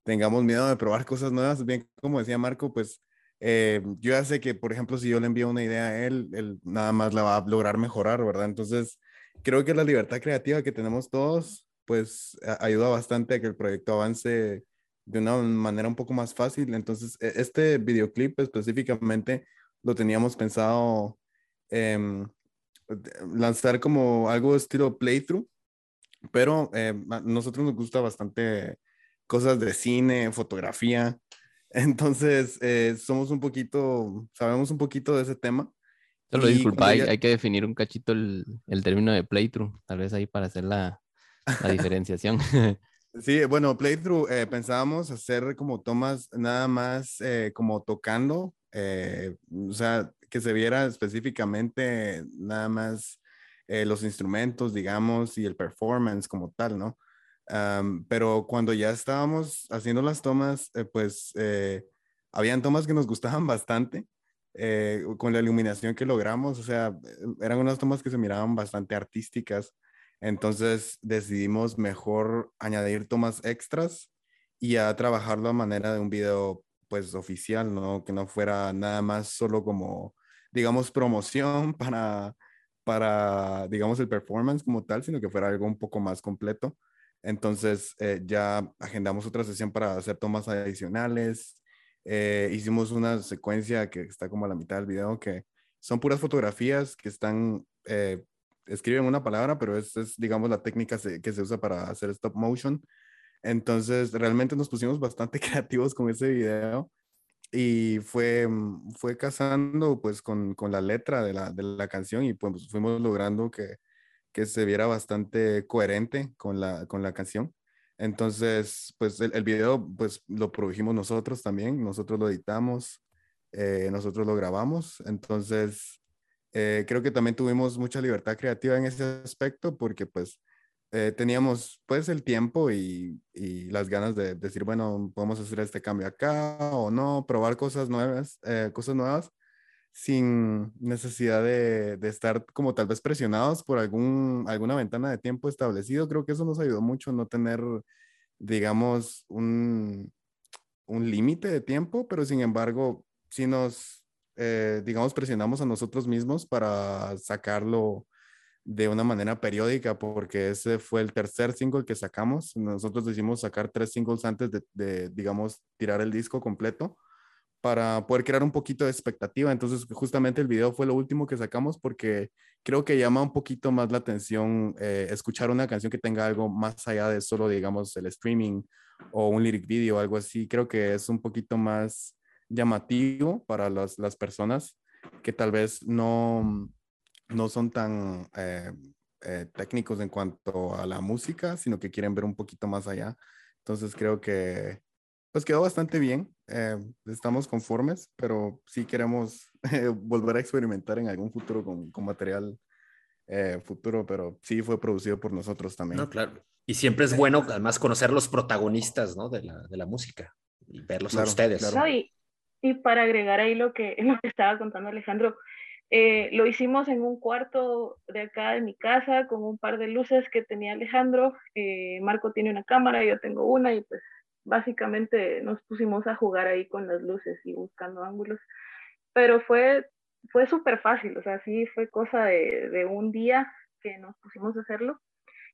tengamos miedo de probar cosas nuevas. Bien, como decía Marco, pues eh, yo ya sé que, por ejemplo, si yo le envío una idea a él, él nada más la va a lograr mejorar, ¿verdad? Entonces, creo que la libertad creativa que tenemos todos, pues ayuda bastante a que el proyecto avance de una manera un poco más fácil. Entonces, e, este videoclip específicamente lo teníamos pensado em, lanzar como algo estilo playthrough, pero eh, a nosotros nos gusta bastante cosas de cine, fotografía. Entonces, eh, somos un poquito, sabemos un poquito de ese tema Solo disculpa, hay, que definir un cachito el, término de playthrough, tal vez ahí para hacer la, diferenciación. Sí, bueno, playthrough eh, pensábamos hacer como tomas nada más eh, como tocando, eh, o sea, que se viera específicamente nada más los instrumentos, digamos, y el performance como tal, ¿no? pero cuando ya estábamos haciendo las tomas, pues habían tomas que nos gustaban bastante eh, con la iluminación que logramos, o sea, eran unas tomas que se miraban bastante artísticas, entonces decidimos mejor añadir tomas extras y a trabajarlo a manera de un video pues oficial, ¿no? Que no fuera nada más solo como, digamos, promoción para, para digamos, el performance como tal, sino que fuera algo un poco más completo. Entonces eh, ya agendamos otra sesión para hacer tomas adicionales, eh, hicimos una secuencia que está como a la mitad del video, que son puras fotografías que están eh, escriben una palabra, pero es, es digamos, la técnica que se usa para hacer stop motion. Entonces, realmente nos pusimos bastante creativos con ese video y fue, mm, fue casando pues con, con la letra de la, de la, canción y pues fuimos logrando que, que se viera bastante coherente con la, con la canción. Entonces, pues el, video pues lo produjimos nosotros también, nosotros lo editamos, eh, nosotros lo grabamos. Entonces, eh, creo que también tuvimos mucha libertad creativa en ese aspecto porque pues eh, teníamos pues el tiempo y, y, las ganas de decir, bueno, podemos hacer este cambio acá o no, probar cosas nuevas, eh, cosas nuevas sin necesidad de, de, estar como tal vez presionados por algún, alguna ventana de tiempo establecido. Creo que eso nos ayudó mucho, no tener, digamos, un, un límite de tiempo, pero sin embargo, si nos, eh, digamos, presionamos a nosotros mismos para sacarlo de una manera periódica, porque ese fue el tercer single que sacamos. Nosotros decidimos sacar tres singles antes de, digamos, tirar el disco completo para poder crear un poquito de expectativa. Entonces, justamente el video fue lo último que sacamos porque creo que llama un poquito más la atención eh, escuchar una canción que tenga algo más allá de solo, digamos, el streaming o un lyric video algo así. Creo que es un poquito más llamativo para las, las personas que tal vez no, no son tan eh, eh, técnicos en cuanto a la música, sino que quieren ver un poquito más allá. Entonces creo que pues quedó bastante bien. Eh, estamos conformes, pero sí queremos volver a experimentar en algún futuro con, con material futuro, pero sí fue producido por nosotros también. No, claro. Y siempre es bueno además conocer los protagonistas ¿no? de, la, de la música y verlos a ustedes. Claro. y, y, para agregar ahí lo que, lo que estaba contando Alejandro, eh, lo hicimos en un cuarto de acá de mi casa con un par de luces que tenía Alejandro. Eh, Marco tiene una cámara, yo tengo una y pues básicamente nos pusimos a jugar ahí con las luces y buscando ángulos. Pero fue, fue súper fácil, o sea, sí fue cosa de, de un día que nos pusimos a hacerlo.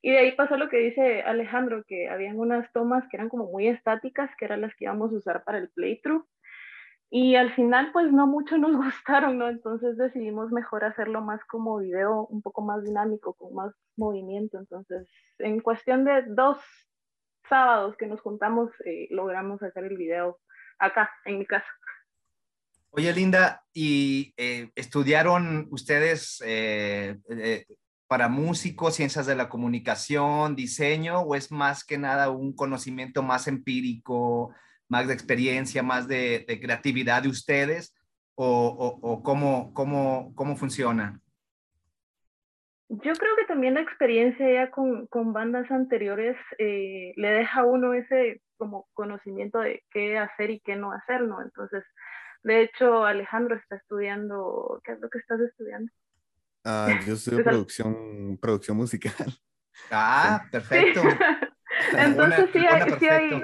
Y de ahí pasó lo que dice Alejandro, que habían unas tomas que eran como muy estáticas, que eran las que íbamos a usar para el playthrough. Y al final, pues no mucho nos gustaron, ¿no? Entonces decidimos mejor hacerlo más como video, un poco más dinámico, con más movimiento. Entonces, en cuestión de dos sábados que nos juntamos, eh, logramos hacer el video acá, en mi casa. Oye, Linda, ¿y eh, estudiaron ustedes eh, para músicos, ciencias de la comunicación, diseño, o es más que nada un conocimiento más empírico? Más de experiencia, más de, creatividad de ustedes o, o, cómo, cómo, cómo funciona? Yo creo que también la experiencia ya con, con bandas anteriores eh, le deja a uno ese como conocimiento de qué hacer y qué no hacer, ¿no? Entonces, de hecho, Alejandro está estudiando, ¿qué es lo que estás estudiando? Ah, yo estudio producción, producción musical. Ah, perfecto. Entonces sí, hay, sí, hay,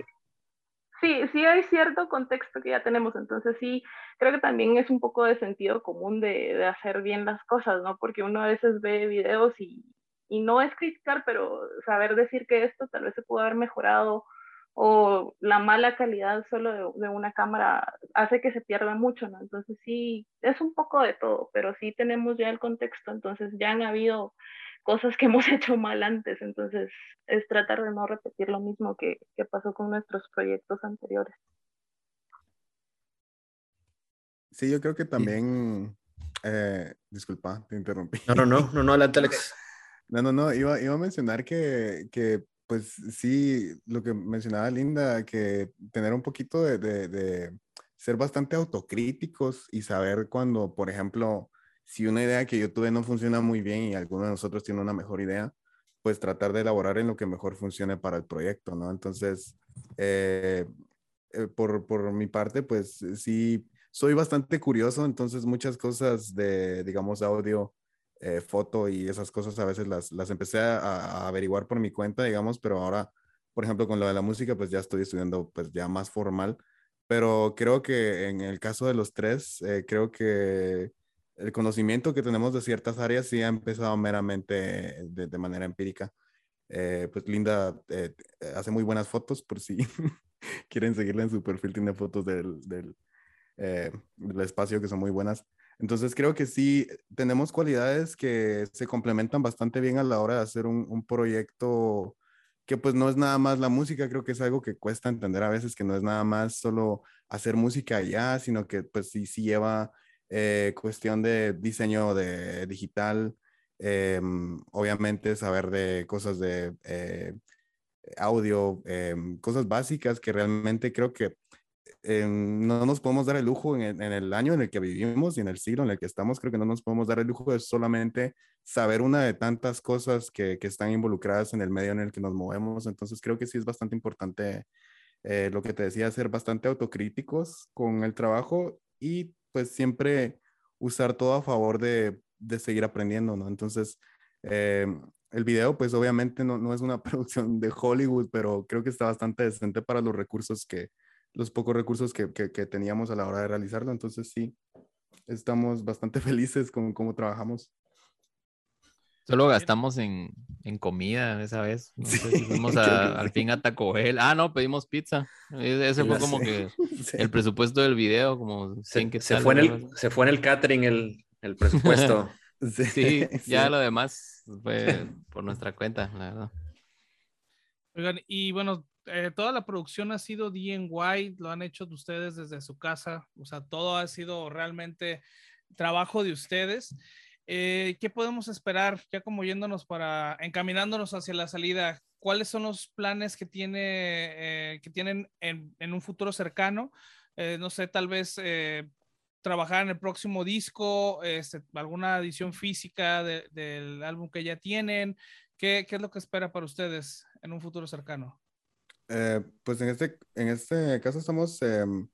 Sí, sí hay cierto contexto que ya tenemos, entonces sí, creo que también es un poco de sentido común de, de hacer bien las cosas, ¿no? Porque uno a veces ve videos y, y, no es criticar, pero saber decir que esto tal vez se pudo haber mejorado o la mala calidad solo de, de una cámara hace que se pierda mucho, ¿no? Entonces sí, es un poco de todo, pero sí tenemos ya el contexto, entonces ya han habido cosas que hemos hecho mal antes. Entonces, es tratar de no repetir lo mismo que, que pasó con nuestros proyectos anteriores. Sí, yo creo que también, eh, disculpa, te interrumpí. No, no, no, no, no, adelante, Alex. No, no, no, iba, iba a mencionar que, que, pues sí, lo que mencionaba Linda, que tener un poquito de, de, de ser bastante autocríticos y saber cuando, por ejemplo, si una idea que yo tuve no funciona muy bien y alguno de nosotros tiene una mejor idea, pues tratar de elaborar en lo que mejor funcione para el proyecto, ¿no? Entonces, eh, eh, por, por, mi parte, pues sí, soy bastante curioso, entonces muchas cosas de, digamos, audio, eh, foto y esas cosas a veces las, las empecé a, averiguar por mi cuenta, digamos, pero ahora, por ejemplo, con lo de la música, pues ya estoy estudiando pues ya más formal, pero creo que en el caso de los tres, creo que el conocimiento que tenemos de ciertas áreas sí ha empezado meramente de, manera empírica. Eh, pues Linda eh, hace muy buenas fotos, por si quieren seguirla en su perfil, tiene fotos del, del, eh, del, espacio que son muy buenas. Entonces creo que sí tenemos cualidades que se complementan bastante bien a la hora de hacer un, un proyecto que pues no es nada más la música, creo que es algo que cuesta entender a veces, que no es nada más solo hacer música ya, sino que pues sí, sí lleva eh, cuestión de diseño de digital, em, obviamente saber de cosas de eh, audio, em, cosas básicas que realmente creo que em, no nos podemos dar el lujo en el, año en el que vivimos y en el siglo en el que estamos, creo que no nos podemos dar el lujo de solamente saber una de tantas cosas que, están involucradas en el medio en el que nos movemos. Entonces creo que sí es bastante importante eh, lo que te decía, ser bastante autocríticos con el trabajo y pues siempre usar todo a favor de, de seguir aprendiendo, ¿no? Entonces, eh, el video, pues obviamente no, no, es una producción de Hollywood, pero creo que está bastante decente para los recursos que, los pocos recursos que, que, que teníamos a la hora de realizarlo. Entonces, sí, estamos bastante felices con cómo trabajamos. Solo gastamos en, en, comida esa vez. No sé si fuimos al fin a Taco Bell. Ah, no, pedimos pizza. E, ese fue como que el presupuesto del video, como se, que se fue en el Se fue en el catering el, el presupuesto. sí, ya lo demás fue por nuestra cuenta, la verdad. Oigan, y bueno, eh, toda la producción ha sido DIY, lo han hecho ustedes desde su casa, o sea, todo ha sido realmente trabajo de ustedes. Eh, ¿Qué podemos esperar ya como yéndonos para, encaminándonos hacia la salida? ¿Cuáles son los planes que, tiene, eh, que tienen en, un futuro cercano? Eh, no sé, tal vez trabajar en el próximo disco, este, alguna edición física del álbum que ya tienen. ¿Qué, ¿Qué, es lo que espera para ustedes en un futuro cercano? pues en este, en este caso estamos em,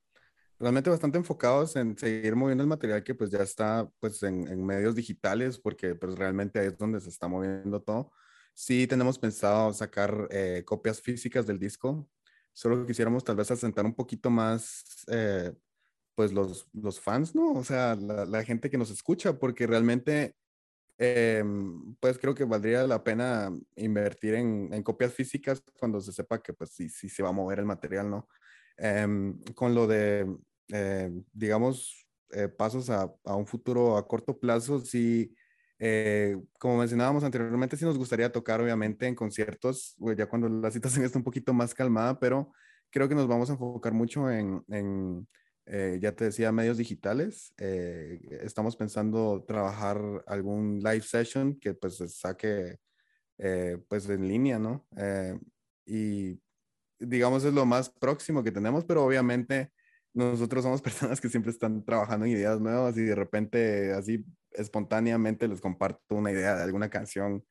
realmente bastante enfocados en seguir moviendo el material que pues ya está pues en, en, medios digitales porque pues realmente ahí es donde se está moviendo todo. Sí tenemos pensado sacar eh, copias físicas del disco, solo quisiéramos tal vez asentar un poquito más eh, pues los, los fans, ¿no? O sea, la, la gente que nos escucha porque realmente eh, pues creo que valdría la pena invertir en, en, copias físicas cuando se sepa que pues sí, sí se va a mover el material, ¿no? Em, con lo de, eh, digamos, eh, pasos a, a, un futuro a corto plazo, sí, eh, como mencionábamos anteriormente, sí nos gustaría tocar, obviamente, en conciertos, ya cuando la situación está un poquito más calmada, pero creo que nos vamos a enfocar mucho en, en ya te decía, medios digitales. estamos pensando trabajar algún live session que pues se saque pues en línea, ¿no? y digamos, es lo más próximo que tenemos, pero obviamente nosotros somos personas que siempre están trabajando en ideas nuevas y de repente así espontáneamente les comparto una idea de alguna canción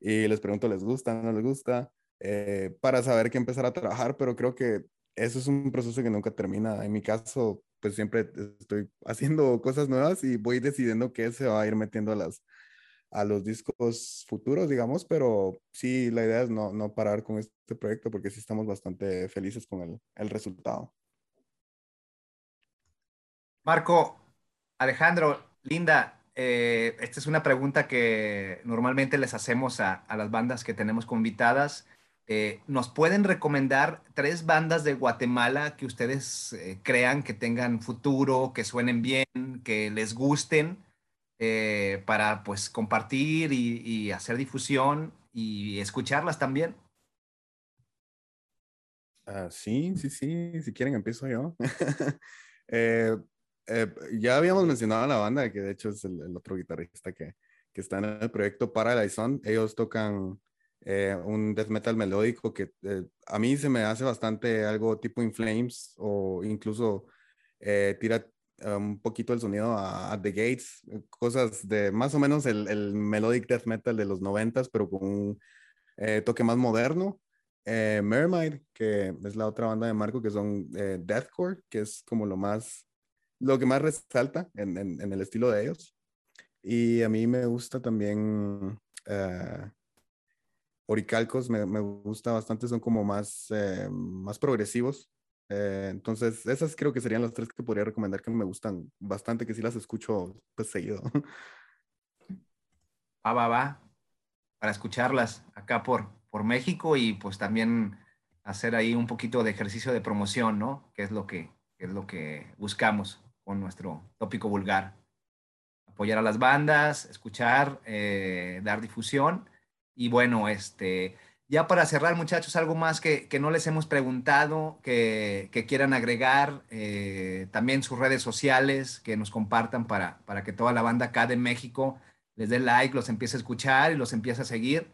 y les pregunto, ¿les gusta? ¿No les gusta? Eh, para saber qué empezar a trabajar, pero creo que eso es un proceso que nunca termina. En mi caso, pues siempre estoy haciendo cosas nuevas y voy decidiendo qué se va a ir metiendo a las, a los discos futuros, digamos, pero sí, la idea es no, no parar con este proyecto porque sí estamos bastante felices con el, el resultado. Marco, Alejandro, Linda, eh, esta es una pregunta que normalmente les hacemos a, las bandas que tenemos convitadas. Eh, ¿Nos pueden recomendar tres bandas de Guatemala que ustedes eh, crean que tengan futuro, que suenen bien, que les gusten? Para pues compartir y, hacer difusión y escucharlas también. Uh, sí, sí, sí, si quieren empiezo yo. Eh, eh, ya habíamos mencionado a la banda, que de hecho es el, otro guitarrista que, que, está en el proyecto Paradise Ellos tocan un death metal melódico que a mí se me hace bastante algo tipo In Flames o incluso tira un poquito el sonido a, The Gates, eh, cosas de más o menos el, el melodic death metal de los noventas, pero con un eh, toque más moderno. Eh, Mermaid, que es la otra banda de Marco, que son deathcore, que es como lo más, lo que más resalta en, en, el estilo de ellos. Y a mí me gusta también Oricalcos, me, me, gusta bastante, son como más, más progresivos. Eh, entonces, esas creo que serían las tres que podría recomendar que me gustan bastante, que sí las escucho pues seguido. Va, va, va. Para escucharlas acá por, por México y pues también hacer ahí un poquito de ejercicio de promoción, ¿no? Que es lo que, que es lo que buscamos con nuestro tópico vulgar. apoyar a las bandas, escuchar, eh, dar difusión. Y bueno, este, ya para cerrar, muchachos, algo más que, no les hemos preguntado, que, quieran agregar, eh, también sus redes sociales, que nos compartan para, para que toda la banda acá de México les dé like, los empiece a escuchar y los empiece a seguir.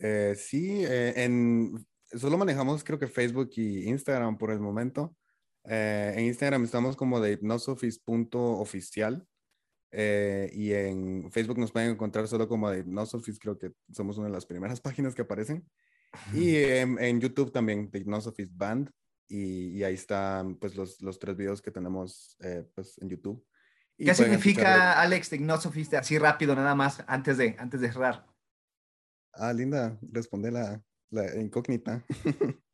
Eh, sí, eh, en, solo manejamos creo que Facebook y Instagram por el momento. En Instagram estamos como de hipnosofis.oficial eh, y en Facebook nos pueden encontrar solo como de Hypnosophies, creo que somos una de las primeras páginas que aparecen. Y en, YouTube también, de Hypnosophies Band. Y, ahí están pues los, los, tres videos que tenemos eh, pues, en YouTube. ¿Qué significa, Alex, de Hypnosophies? Así rápido, nada más, antes de, antes de cerrar. Ah, Linda, responde la, la incógnita.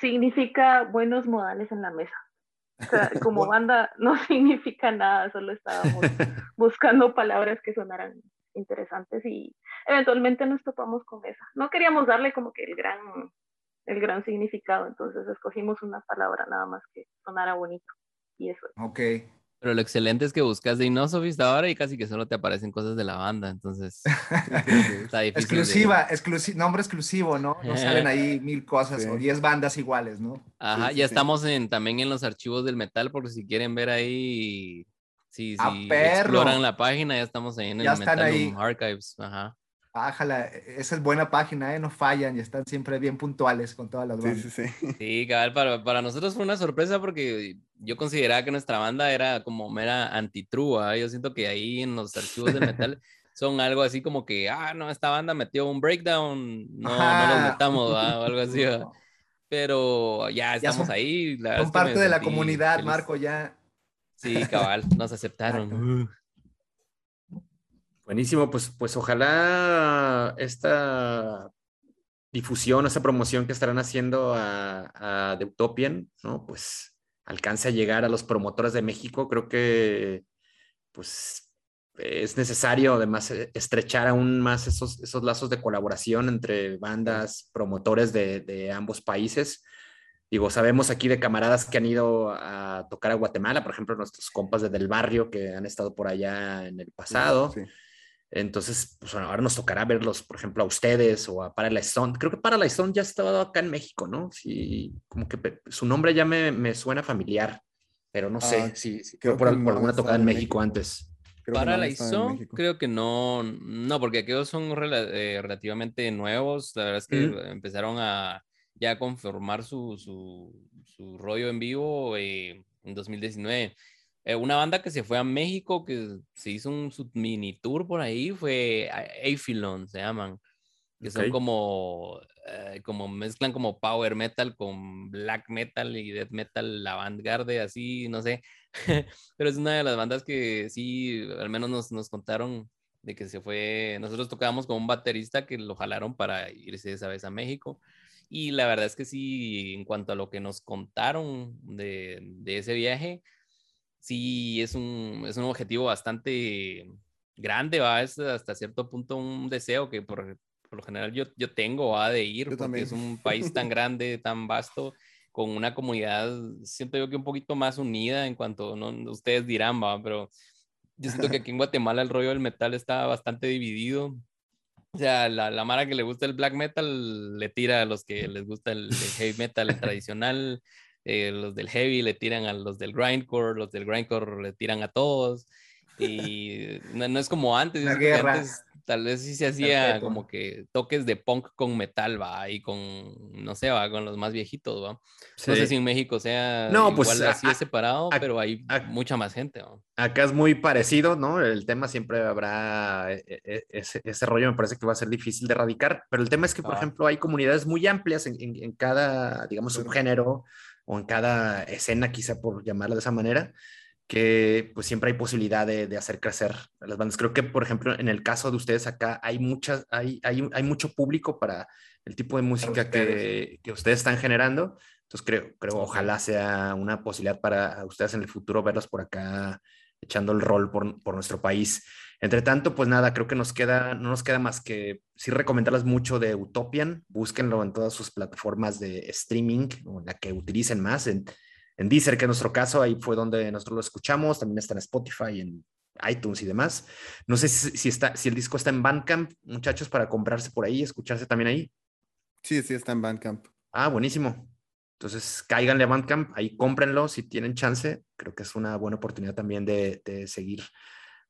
Significa buenos modales en la mesa. como banda no significa nada, solo estábamos buscando palabras que sonaran interesantes y eventualmente nos topamos con esa. No queríamos darle como que el gran, el gran significado, entonces escogimos una palabra nada más que sonara bonito y eso. Ok. Pero lo excelente es que buscas de ahora y casi que solo te aparecen cosas de la banda, entonces está difícil. Exclusiva, nombre exclusivo, ¿no? No salen ahí mil cosas o diez bandas iguales, ¿no? Ajá, ya estamos en, también en los archivos del metal, porque si quieren ver ahí, si, si exploran la página, ya estamos ahí en el Metal Archives. Ajá. Ájala, esa es buena página, ¿eh? no fallan y están siempre bien puntuales con todas las bandas. Sí, sí, sí. Sí, cabal, para, para nosotros fue una sorpresa porque yo consideraba que nuestra banda era como mera antitrua. Yo siento que ahí en los archivos de metal son algo así como que, ah, no, esta banda metió un breakdown, no, no los metamos, o algo así. Pero ya estamos ahí. son parte de la comunidad, Marco, ya. Sí, cabal, nos aceptaron. Buenísimo, pues, pues ojalá esta difusión, esta promoción que estarán haciendo a, a The Utopian, ¿no? Pues alcance a llegar a los promotores de México. Creo que pues es necesario además e, estrechar aún más esos, esos lazos de colaboración entre bandas, promotores de, de ambos países. Digo, sabemos aquí de camaradas que han ido a tocar a Guatemala, por ejemplo, nuestros compas de Del Barrio que han estado por allá en el pasado. Sí. Entonces, pues ahora nos tocará verlos, por ejemplo, a ustedes o a Paralyzed Stone. Creo que Paralyzed Stone ya estaba acá en México, ¿no? Sí, como que su nombre ya me, me suena familiar, pero no sé ah, si, creo por, por alguna tocada en México, antes. Paralyzed Stone, creo que no, no, porque aquellos son eh, relativamente nuevos. La verdad es que empezaron a ya conformar su, su, su rollo en vivo eh, en 2019. Eh, una banda que se fue a México, que se hizo un mini tour por ahí, fue Aphilon, se llaman. Que son como, eh, como mezclan como power metal con black metal y death metal, la vanguardia, así, no sé. Pero es una de las bandas que sí, al menos nos, nos contaron de que se fue. Nosotros tocábamos con un baterista que lo jalaron para irse esa vez a México. Y la verdad es que sí, en cuanto a lo que nos contaron de, de ese viaje, sí es un, es un objetivo bastante grande, va, es hasta cierto punto un deseo que por, por lo general yo, yo tengo, va, de ir, porque es un país tan grande, tan vasto, con una comunidad, siento yo que un poquito más unida en cuanto, no, ustedes dirán, va, pero yo siento que aquí en Guatemala el rollo del metal está bastante dividido. O sea, la, la mara que le gusta el black metal le tira a los que les gusta el, el heavy metal tradicional. Eh, los del heavy le tiran a los del grindcore, los del grindcore le tiran a todos. Y no, es como antes, antes tal vez sí se hacía como que toques de punk con metal, va, y con, no sé, va, con los más viejitos, va. No sé si en México sea no, pues, igual así separado, pero hay mucha más gente, Acá es muy parecido, ¿no? El tema siempre habrá e, e, ese, ese, rollo, me parece que va a ser difícil de erradicar, pero el tema es que, por ejemplo, hay comunidades muy amplias en, en, en cada, digamos, subgénero o en cada escena, quizá por llamarla de esa manera, que pues siempre hay posibilidad de, de, hacer crecer a las bandas. Creo que, por ejemplo, en el caso de ustedes acá hay, muchas, hay, hay, hay mucho público para el tipo de música que, que, ustedes están generando. Entonces creo, creo, ojalá sea una posibilidad para ustedes en el futuro verlos por acá echando el rol por, por nuestro país. Entre tanto, pues nada, creo que nos queda, no nos queda más que sí recomendarles mucho de Utopian. Búsquenlo en todas sus plataformas de streaming, o la que utilicen más, en en Deezer, que es nuestro caso, ahí fue donde nosotros lo escuchamos, también está en Spotify, en iTunes y demás. No sé si, está, si el disco está en Bandcamp, muchachos, para comprarse por ahí, escucharse también ahí. Sí, sí, está en Bandcamp. Ah, buenísimo. Entonces, cáiganle a Bandcamp, ahí cómprenlo si tienen chance. Creo que es una buena oportunidad también de, de seguir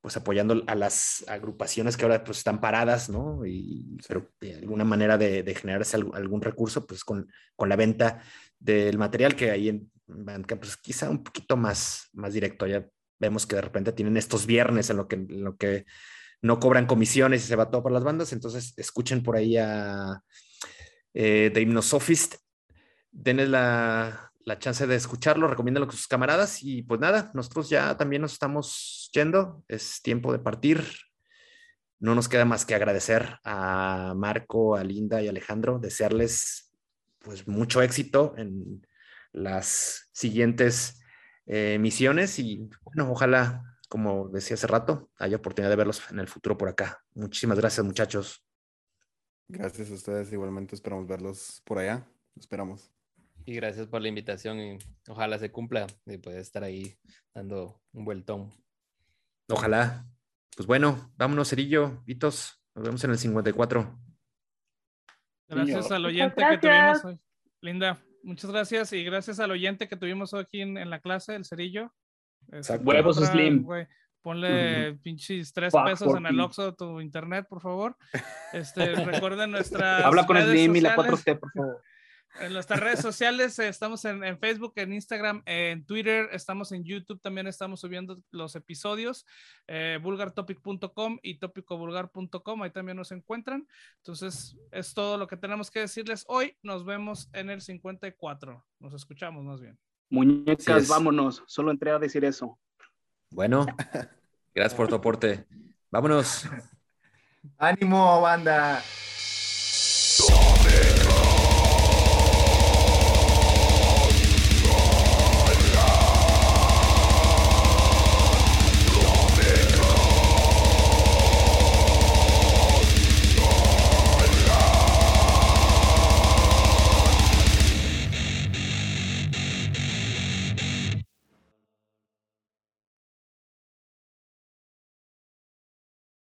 pues apoyando a las agrupaciones que ahora pues están paradas, ¿no? Y, pero de alguna manera de, de generarse algún, recurso, pues con, con, la venta del material que ahí en Bandcamp, pues quizá un poquito más, más directo. Ya vemos que de repente tienen estos viernes en lo que, en lo que no cobran comisiones y se va todo por las bandas, entonces escuchen por ahí a eh, The Hypnosophist, denle la, la chance de escucharlo, recomiéndalo con sus camaradas y pues nada, nosotros ya también nos estamos yendo, es tiempo de partir. No nos queda más que agradecer a Marco, a Linda y a Alejandro, desearles pues mucho éxito en las siguientes eh, misiones y bueno, ojalá, como decía hace rato, haya oportunidad de verlos en el futuro por acá. Muchísimas gracias muchachos. Gracias a ustedes, igualmente esperamos verlos por allá, esperamos. Y gracias por la invitación y ojalá se cumpla y puede estar ahí dando un vueltón. Ojalá. Pues bueno, vámonos, Cerillo, Vitos. Nos vemos en el 54. Gracias al oyente que tuvimos hoy. Linda, muchas gracias y gracias al oyente que tuvimos hoy aquí en, la clase, el Cerillo. Exacto. Huevos Slim. Ponle pinches tres pesos en el Oxxo tu internet, por favor. Este, recuerden nuestra. Habla con Slim y la 4T, por favor. En nuestras redes sociales eh, estamos en, Facebook, en Instagram, en Twitter, estamos en YouTube, también estamos subiendo los episodios, eh, vulgartopic.com y topicovulgar.com, ahí también nos encuentran. Entonces, es todo lo que tenemos que decirles hoy. Nos vemos en el 54. Nos escuchamos más bien. Muñecas, vámonos. Solo entré a decir eso. Bueno, gracias por tu aporte. Vámonos. Ánimo, banda.